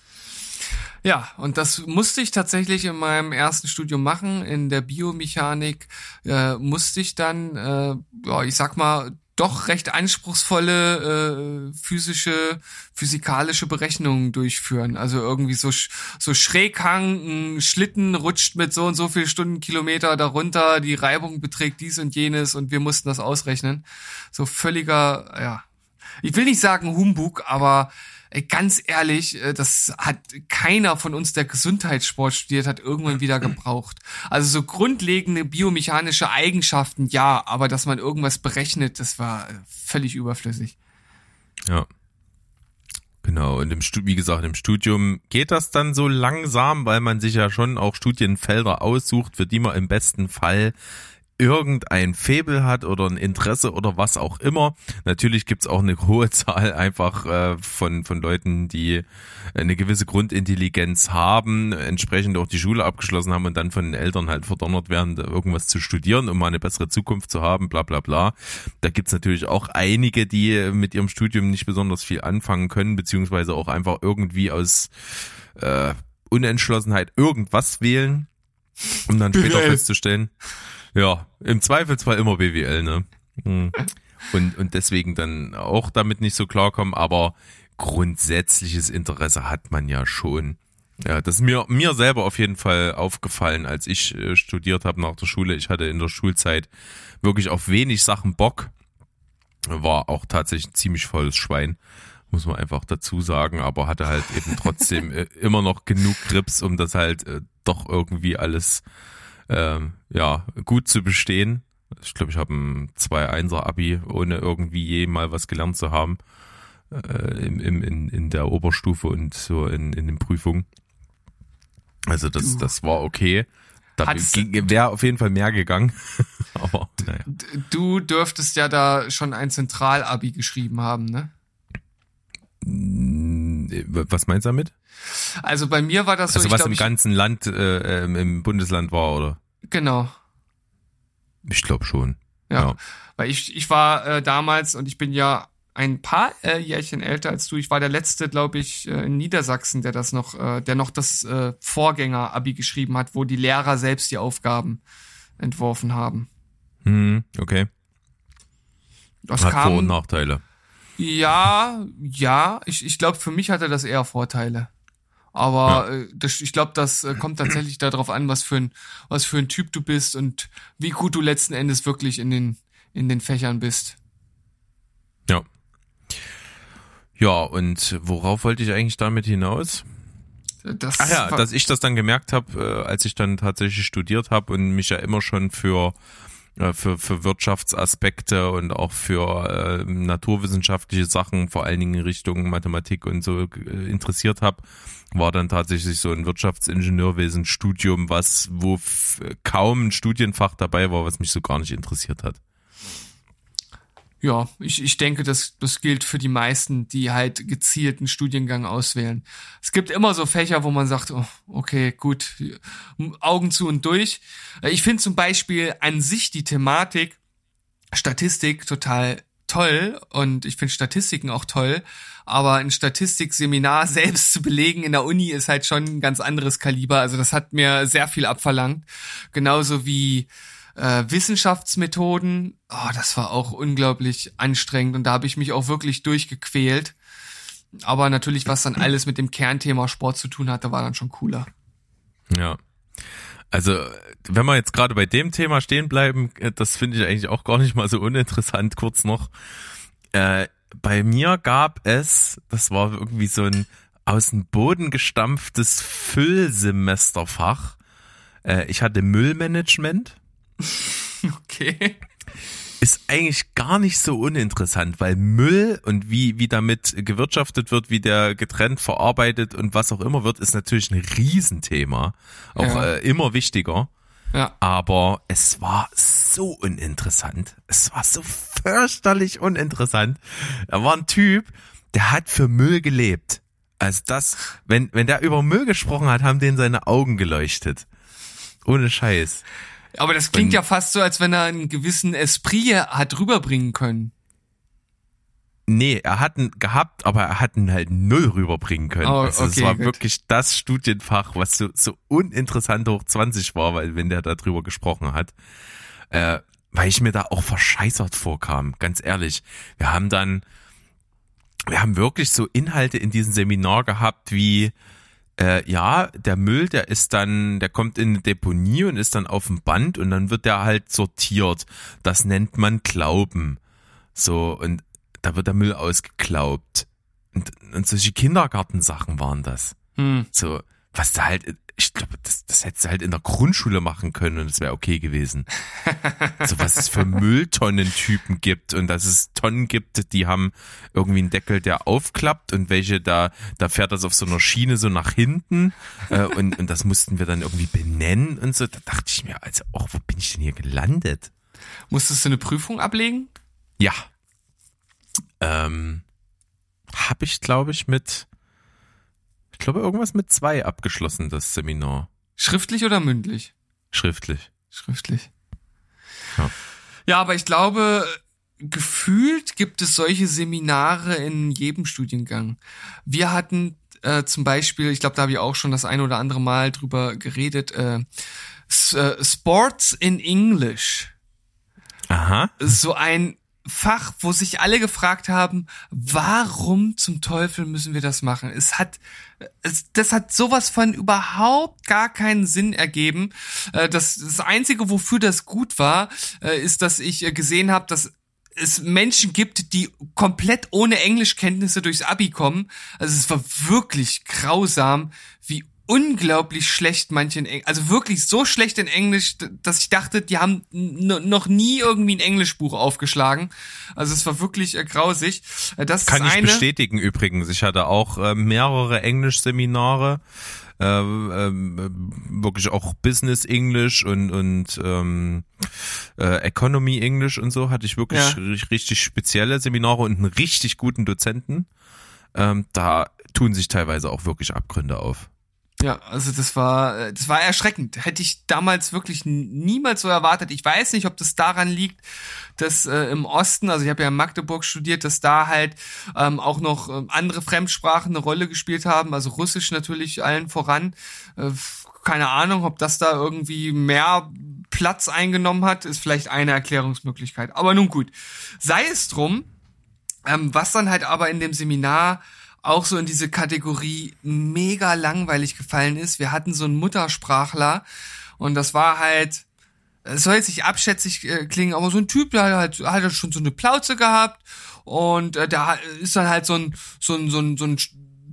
Ja, und das musste ich tatsächlich in meinem ersten Studium machen. In der Biomechanik äh, musste ich dann, äh, ja, ich sag mal, doch recht anspruchsvolle äh, physische, physikalische Berechnungen durchführen. Also irgendwie so, so Schräghang, ein Schlitten rutscht mit so und so viel Stundenkilometer darunter, die Reibung beträgt dies und jenes und wir mussten das ausrechnen. So völliger, ja, ich will nicht sagen Humbug, aber ganz ehrlich, äh, das hat keiner von uns, der Gesundheitssport studiert hat, irgendwann wieder gebraucht. Also so grundlegende biomechanische Eigenschaften, ja, aber dass man irgendwas berechnet, das war völlig überflüssig. Ja. Genau, und im Studium, wie gesagt, im Studium geht das dann so langsam, weil man sich ja schon auch Studienfelder aussucht, für die man im besten Fall irgendein Faible hat oder ein Interesse oder was auch immer. Natürlich gibt's auch eine hohe Zahl einfach äh, von, von Leuten, die eine gewisse Grundintelligenz haben, entsprechend auch die Schule abgeschlossen haben und dann von den Eltern halt verdonnert werden, irgendwas zu studieren, um mal eine bessere Zukunft zu haben, bla bla bla. Da gibt's natürlich auch einige, die mit ihrem Studium nicht besonders viel anfangen können, beziehungsweise auch einfach irgendwie aus äh, Unentschlossenheit irgendwas wählen, um dann später festzustellen, ja, im Zweifelsfall immer BWL, ne? Hm. Und, und deswegen dann auch damit nicht so klarkommen, aber grundsätzliches Interesse hat man ja schon. Ja, das ist mir, mir selber auf jeden Fall aufgefallen, als ich äh, studiert habe nach der Schule. Ich hatte in der Schulzeit wirklich auf wenig Sachen Bock. War auch tatsächlich ein ziemlich volles Schwein, muss man einfach dazu sagen, aber hatte halt eben trotzdem äh, immer noch genug Grips, um das halt äh, doch irgendwie alles ähm, ja, gut zu bestehen. Ich glaube, ich habe ein 2-1er-Abi, ohne irgendwie je mal was gelernt zu haben. Äh, im, im, in, in der Oberstufe und so in, in den Prüfungen. Also das, das war okay. Da wäre auf jeden Fall mehr gegangen. Aber naja. Du dürftest ja da schon ein Zentralabi geschrieben haben, ne? Was meinst du damit? Also bei mir war das so. Also was glaub, im ganzen Land, äh, ähm, im Bundesland war, oder? Genau. Ich glaube schon. Ja, ja, Weil ich, ich war äh, damals und ich bin ja ein paar äh, Jährchen älter als du. Ich war der letzte, glaube ich, äh, in Niedersachsen, der das noch, äh, der noch das äh, Vorgänger-Abi geschrieben hat, wo die Lehrer selbst die Aufgaben entworfen haben. Hm, okay. Das hat kam, Vor- und Nachteile. Ja, ja. Ich, ich glaube, für mich hatte das eher Vorteile. Aber ja. äh, das, ich glaube, das äh, kommt tatsächlich darauf an, was für ein was für ein Typ du bist und wie gut du letzten Endes wirklich in den in den Fächern bist. Ja. Ja, und worauf wollte ich eigentlich damit hinaus? Das Ach ja, dass ich das dann gemerkt habe, äh, als ich dann tatsächlich studiert habe und mich ja immer schon für für, für Wirtschaftsaspekte und auch für äh, naturwissenschaftliche Sachen, vor allen Dingen in Richtung Mathematik und so äh, interessiert habe, war dann tatsächlich so ein Wirtschaftsingenieurwesen-Studium, was wo kaum ein Studienfach dabei war, was mich so gar nicht interessiert hat. Ja, ich, ich denke, das, das gilt für die meisten, die halt gezielt einen Studiengang auswählen. Es gibt immer so Fächer, wo man sagt, oh, okay, gut, Augen zu und durch. Ich finde zum Beispiel an sich die Thematik Statistik total toll und ich finde Statistiken auch toll, aber ein Statistikseminar selbst zu belegen in der Uni ist halt schon ein ganz anderes Kaliber. Also das hat mir sehr viel abverlangt. Genauso wie äh, Wissenschaftsmethoden. Oh, das war auch unglaublich anstrengend und da habe ich mich auch wirklich durchgequält. Aber natürlich, was dann alles mit dem Kernthema Sport zu tun hatte, war dann schon cooler. Ja. Also, wenn wir jetzt gerade bei dem Thema stehen bleiben, äh, das finde ich eigentlich auch gar nicht mal so uninteressant, kurz noch. Äh, bei mir gab es, das war irgendwie so ein aus dem Boden gestampftes Füllsemesterfach. Äh, ich hatte Müllmanagement. Okay. Ist eigentlich gar nicht so uninteressant, weil Müll und wie, wie damit gewirtschaftet wird, wie der getrennt verarbeitet und was auch immer wird, ist natürlich ein Riesenthema. Auch ja. äh, immer wichtiger. Ja. Aber es war so uninteressant. Es war so fürchterlich uninteressant. Da war ein Typ, der hat für Müll gelebt. Also das, wenn, wenn der über Müll gesprochen hat, haben denen seine Augen geleuchtet. Ohne Scheiß. Aber das klingt ja fast so, als wenn er einen gewissen Esprit hat rüberbringen können. Nee, er hat ihn gehabt, aber er hat ihn halt null rüberbringen können. Oh, also okay, es war gut. wirklich das Studienfach, was so, so uninteressant hoch 20 war, weil wenn der da drüber gesprochen hat. Äh, weil ich mir da auch verscheißert vorkam, ganz ehrlich. Wir haben dann, wir haben wirklich so Inhalte in diesem Seminar gehabt wie, äh, ja, der Müll, der ist dann, der kommt in eine Deponie und ist dann auf dem Band und dann wird der halt sortiert. Das nennt man Glauben. So, und da wird der Müll ausgeglaubt. Und, und solche Kindergartensachen waren das. Hm. So, was da halt ich glaube, das, das hättest du halt in der Grundschule machen können und es wäre okay gewesen. so was es für Mülltonnentypen gibt und dass es Tonnen gibt, die haben irgendwie einen Deckel, der aufklappt und welche da, da fährt das auf so einer Schiene so nach hinten äh, und, und das mussten wir dann irgendwie benennen und so. Da dachte ich mir, also, oh, wo bin ich denn hier gelandet? Musstest du eine Prüfung ablegen? Ja. Ähm, habe ich, glaube ich, mit ich glaube, irgendwas mit zwei abgeschlossen, das Seminar. Schriftlich oder mündlich? Schriftlich. Schriftlich. Ja. Ja, aber ich glaube, gefühlt gibt es solche Seminare in jedem Studiengang. Wir hatten äh, zum Beispiel, ich glaube, da habe ich auch schon das ein oder andere Mal drüber geredet, äh, äh Sports in English. Aha. So ein Fach, wo sich alle gefragt haben, warum zum Teufel müssen wir das machen? Es hat, es, das hat sowas von überhaupt gar keinen Sinn ergeben. Äh, das, das Einzige, wofür das gut war, äh, ist, dass ich äh, gesehen habe, dass es Menschen gibt, die komplett ohne Englischkenntnisse durchs Abi kommen. Also es war wirklich grausam, wie unglaublich schlecht manche in Englisch, also wirklich so schlecht in Englisch, dass ich dachte, die haben noch nie irgendwie ein Englischbuch aufgeschlagen. Also es war wirklich äh, grausig. Äh, das Kann ich eine. bestätigen übrigens. Ich hatte auch äh, mehrere Englischseminare. Äh, äh, wirklich auch Business English und und ähm, äh, Economy English und so hatte ich wirklich ja. richtig spezielle Seminare und einen richtig guten Dozenten. Ähm, da tun sich teilweise auch wirklich Abgründe auf. Ja, also das war, äh, das war erschreckend. Hätte ich damals wirklich niemals so erwartet. Ich weiß nicht, ob das daran liegt, dass äh, im Osten, also ich habe ja in Magdeburg studiert, dass da halt ähm, auch noch äh, andere Fremdsprachen eine Rolle gespielt haben, also Russisch natürlich allen voran. Äh, keine Ahnung, ob das da irgendwie mehr Platz eingenommen hat, ist vielleicht eine Erklärungsmöglichkeit. Aber nun gut, sei es drum. Ähm, was dann halt aber in dem Seminar auch so in diese Kategorie mega langweilig gefallen ist. Wir hatten so einen Muttersprachler und das war halt, es soll jetzt nicht abschätzig äh, klingen, aber so ein Typ, der hat halt, hat schon so eine Plauze gehabt und äh, da ist dann halt so ein, so ein, so ein, so ein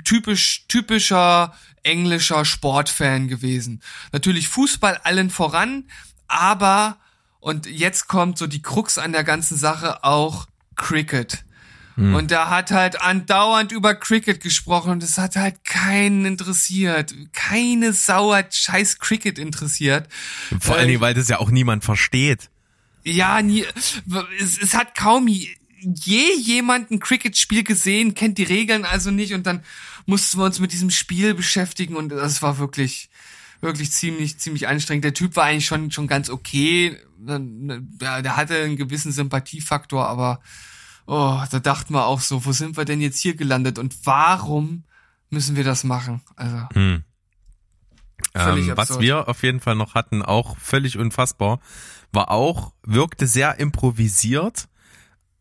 typisch, typischer englischer Sportfan gewesen. Natürlich Fußball allen voran, aber Und jetzt kommt so die Krux an der ganzen Sache auch Cricket. Hm. Und da hat halt andauernd über Cricket gesprochen und es hat halt keinen interessiert. Keine Sau hat scheiß Cricket interessiert. Vor allen Dingen, weil das ja auch niemand versteht. Ja, nie, es, es hat kaum je jemand ein Cricket-Spiel gesehen, kennt die Regeln also nicht und dann mussten wir uns mit diesem Spiel beschäftigen und das war wirklich, wirklich ziemlich, ziemlich anstrengend. Der Typ war eigentlich schon, schon ganz okay. Der, der hatte einen gewissen Sympathiefaktor, aber oh, da dachten wir auch so, wo sind wir denn jetzt hier gelandet und warum müssen wir das machen? Also. Hm. Ähm, was wir auf jeden Fall noch hatten, auch völlig unfassbar, war auch, wirkte sehr improvisiert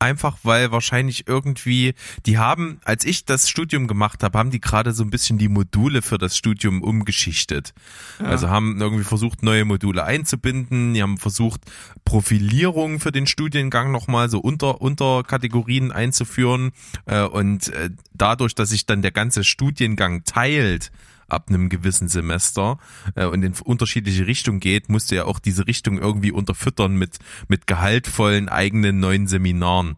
einfach weil wahrscheinlich irgendwie, die haben, als ich das Studium gemacht habe, haben die gerade so ein bisschen die Module für das Studium umgeschichtet. Ja. Also haben irgendwie versucht, neue Module einzubinden, die haben versucht, Profilierung für den Studiengang nochmal so unter, unter Kategorien einzuführen. Äh, und äh, dadurch, dass sich dann der ganze Studiengang teilt, ab einem gewissen Semester äh, und in unterschiedliche Richtungen geht, musst du ja auch diese Richtung irgendwie unterfüttern mit, mit gehaltvollen eigenen neuen Seminaren.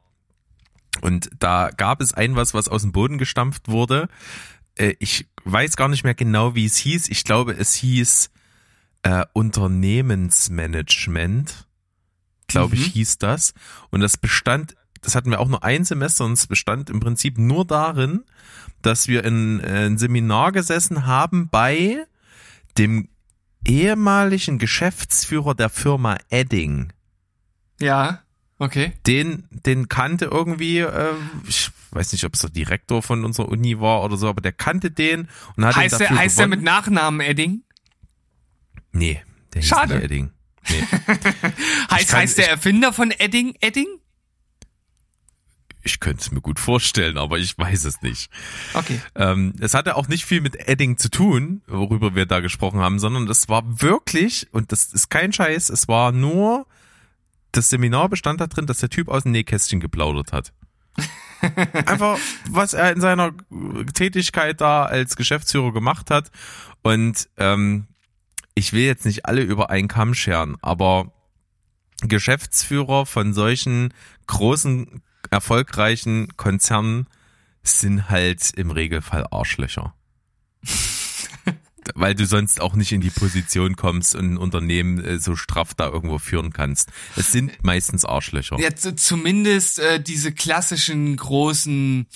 Und da gab es ein was, was aus dem Boden gestampft wurde. Äh, ich weiß gar nicht mehr genau, wie es hieß. Ich glaube, es hieß äh, Unternehmensmanagement, glaube ich, mhm. hieß das. Und das bestand, das hatten wir auch nur ein Semester und es bestand im Prinzip nur darin, dass wir in, äh, ein Seminar gesessen haben bei dem ehemaligen Geschäftsführer der Firma Edding. Ja, okay. Den, den kannte irgendwie, äh, ich weiß nicht, ob es der Direktor von unserer Uni war oder so, aber der kannte den und hat heißt ihn dafür der, Heißt der mit Nachnamen Edding? Nee, der Schade. hieß Edding. Nee. heißt, kann, heißt der Erfinder von Edding Edding? Ich könnte es mir gut vorstellen, aber ich weiß es nicht. Okay. Ähm, es hatte auch nicht viel mit Edding zu tun, worüber wir da gesprochen haben, sondern es war wirklich, und das ist kein Scheiß, es war nur, das Seminar bestand da drin, dass der Typ aus dem Nähkästchen geplaudert hat. Einfach, was er in seiner Tätigkeit da als Geschäftsführer gemacht hat. Und ähm, ich will jetzt nicht alle über einen Kamm scheren, aber Geschäftsführer von solchen großen erfolgreichen Konzernen sind halt im Regelfall Arschlöcher. Weil du sonst auch nicht in die Position kommst und ein Unternehmen äh, so straff da irgendwo führen kannst. Es sind meistens Arschlöcher. Ja, zumindest äh, diese klassischen großen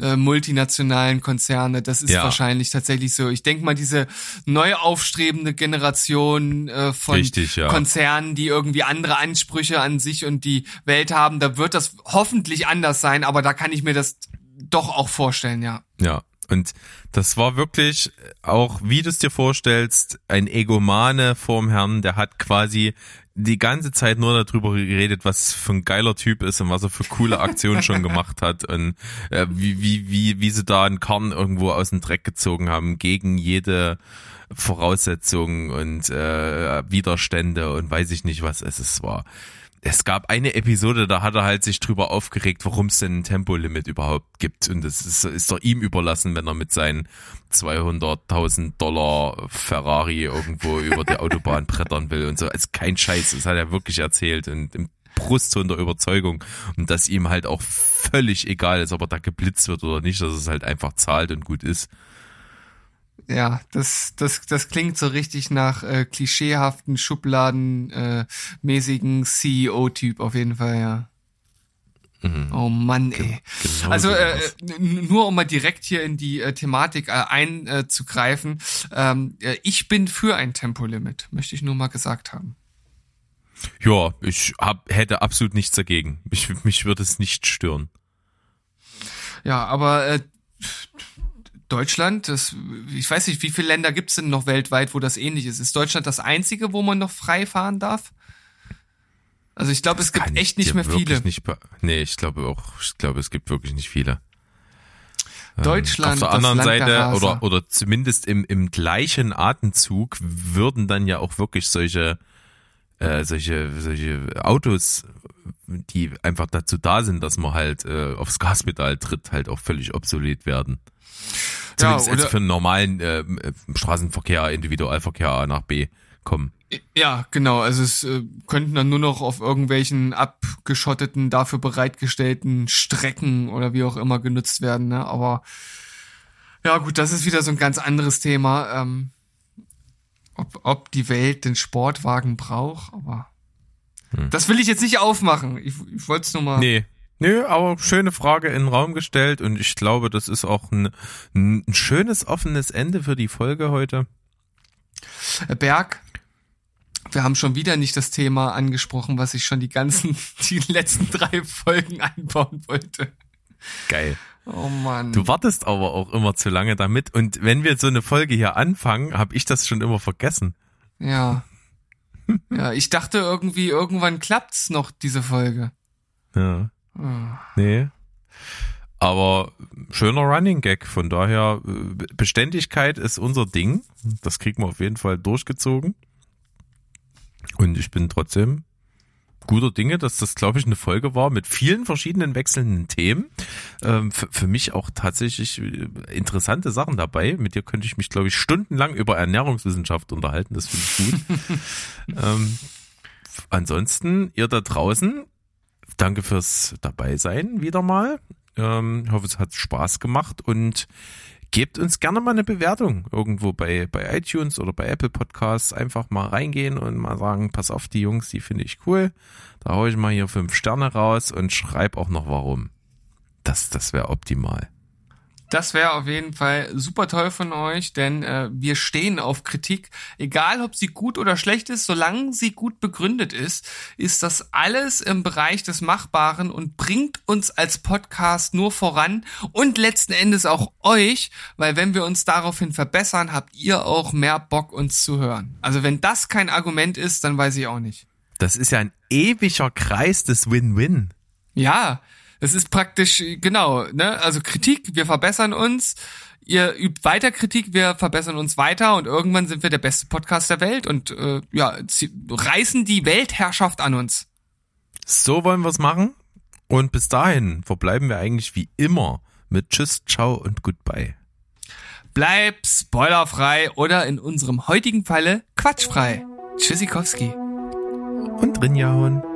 äh, multinationalen Konzerne, das ist ja. wahrscheinlich tatsächlich so. Ich denke mal, diese neu aufstrebende Generation äh, von Richtig, ja. Konzernen, die irgendwie andere Ansprüche an sich und die Welt haben, da wird das hoffentlich anders sein, aber da kann ich mir das doch auch vorstellen, ja. Ja, und das war wirklich auch, wie du es dir vorstellst, ein Egomane vorm Herrn, der hat quasi die ganze Zeit nur darüber geredet, was für ein geiler Typ ist und was er für coole Aktionen schon gemacht hat und äh, wie, wie, wie, wie sie da einen Kern irgendwo aus dem Dreck gezogen haben gegen jede Voraussetzung und äh, Widerstände und weiß ich nicht, was es ist, war es gab eine Episode, da hat er halt sich drüber aufgeregt, warum es denn ein Tempolimit überhaupt gibt. Und das ist, ist doch ihm überlassen, wenn er mit seinen 200.000 Dollar Ferrari irgendwo über die Autobahn brettern will und so. Also kein Scheiß, das hat er wirklich erzählt und im Brustton der Überzeugung. Und dass ihm halt auch völlig egal ist, ob er da geblitzt wird oder nicht, dass es halt einfach zahlt und gut ist. Ja, das, das, das klingt so richtig nach äh, klischeehaften, schubladenmäßigen äh, CEO-Typ auf jeden Fall, ja. Mhm. Oh Mann, ey. Genau also äh, nur um mal direkt hier in die äh, Thematik äh, einzugreifen. Ähm, äh, ich bin für ein Tempolimit, möchte ich nur mal gesagt haben. Ja, ich hab, hätte absolut nichts dagegen. Mich, mich würde es nicht stören. Ja, aber äh, Deutschland, das, ich weiß nicht, wie viele Länder gibt es denn noch weltweit, wo das ähnlich ist? Ist Deutschland das einzige, wo man noch frei fahren darf? Also ich glaube, es gibt echt nicht mehr viele. Nicht, nee, ich glaube auch, ich glaube, es gibt wirklich nicht viele. Ähm, Deutschland. Auf der anderen Seite oder oder zumindest im im gleichen Atemzug würden dann ja auch wirklich solche äh, solche solche Autos, die einfach dazu da sind, dass man halt äh, aufs Gaspedal tritt, halt auch völlig obsolet werden. Zumindest ja, jetzt für einen normalen äh, Straßenverkehr, Individualverkehr A nach B kommen. Ja, genau. Also es äh, könnten dann nur noch auf irgendwelchen abgeschotteten, dafür bereitgestellten Strecken oder wie auch immer genutzt werden. Ne? Aber ja gut, das ist wieder so ein ganz anderes Thema. Ähm, ob, ob die Welt den Sportwagen braucht, aber hm. das will ich jetzt nicht aufmachen. Ich, ich wollte es nur mal. Nee. Nö, aber schöne Frage in den Raum gestellt und ich glaube, das ist auch ein, ein schönes offenes Ende für die Folge heute. Berg, wir haben schon wieder nicht das Thema angesprochen, was ich schon die ganzen, die letzten drei Folgen einbauen wollte. Geil. Oh Mann. Du wartest aber auch immer zu lange damit und wenn wir so eine Folge hier anfangen, habe ich das schon immer vergessen. Ja. ja, ich dachte irgendwie, irgendwann klappt's noch, diese Folge. Ja. Oh. Nee. Aber schöner Running Gag, von daher äh, Beständigkeit ist unser Ding. Das kriegen wir auf jeden Fall durchgezogen. Und ich bin trotzdem guter Dinge, dass das, glaube ich, eine Folge war mit vielen verschiedenen wechselnden Themen. Ähm, für, für, mich auch tatsächlich äh, interessante Sachen dabei. Mit dir könnte ich mich, glaube ich, stundenlang über Ernährungswissenschaft unterhalten. Das finde ich gut. ähm, ansonsten, ihr da draußen, danke fürs dabei sein wieder mal. Ähm, ich hoffe, es hat Spaß gemacht und gebt uns gerne mal eine Bewertung irgendwo bei, bei iTunes oder bei Apple Podcasts. Einfach mal reingehen und mal sagen, pass auf, die Jungs, die finde ich cool. Da hau ich mal hier fünf Sterne raus und schreib auch noch warum. Das, das wäre optimal. Das wäre auf jeden Fall super toll von euch, denn äh, wir stehen auf Kritik. Egal, ob sie gut oder schlecht ist, solange sie gut begründet ist, ist das alles im Bereich des Machbaren und bringt uns als Podcast nur voran und letzten Endes auch euch, weil wenn wir uns daraufhin verbessern, habt ihr auch mehr Bock, uns zu hören. Also wenn das kein Argument ist, dann weiß ich auch nicht. Das ist ja ein ewiger Kreis des Win-Win. Ja, es ist praktisch, genau, ne? Also Kritik, wir verbessern uns. Ihr übt weiter Kritik, wir verbessern uns weiter und irgendwann sind wir der beste Podcast der Welt und äh, ja, reißen die Weltherrschaft an uns. So wollen wir es machen. Und bis dahin verbleiben wir eigentlich wie immer mit Tschüss, Ciao und Goodbye. Bleib spoilerfrei oder in unserem heutigen Falle quatschfrei. Tschüssikowski. Und Rinjahauen.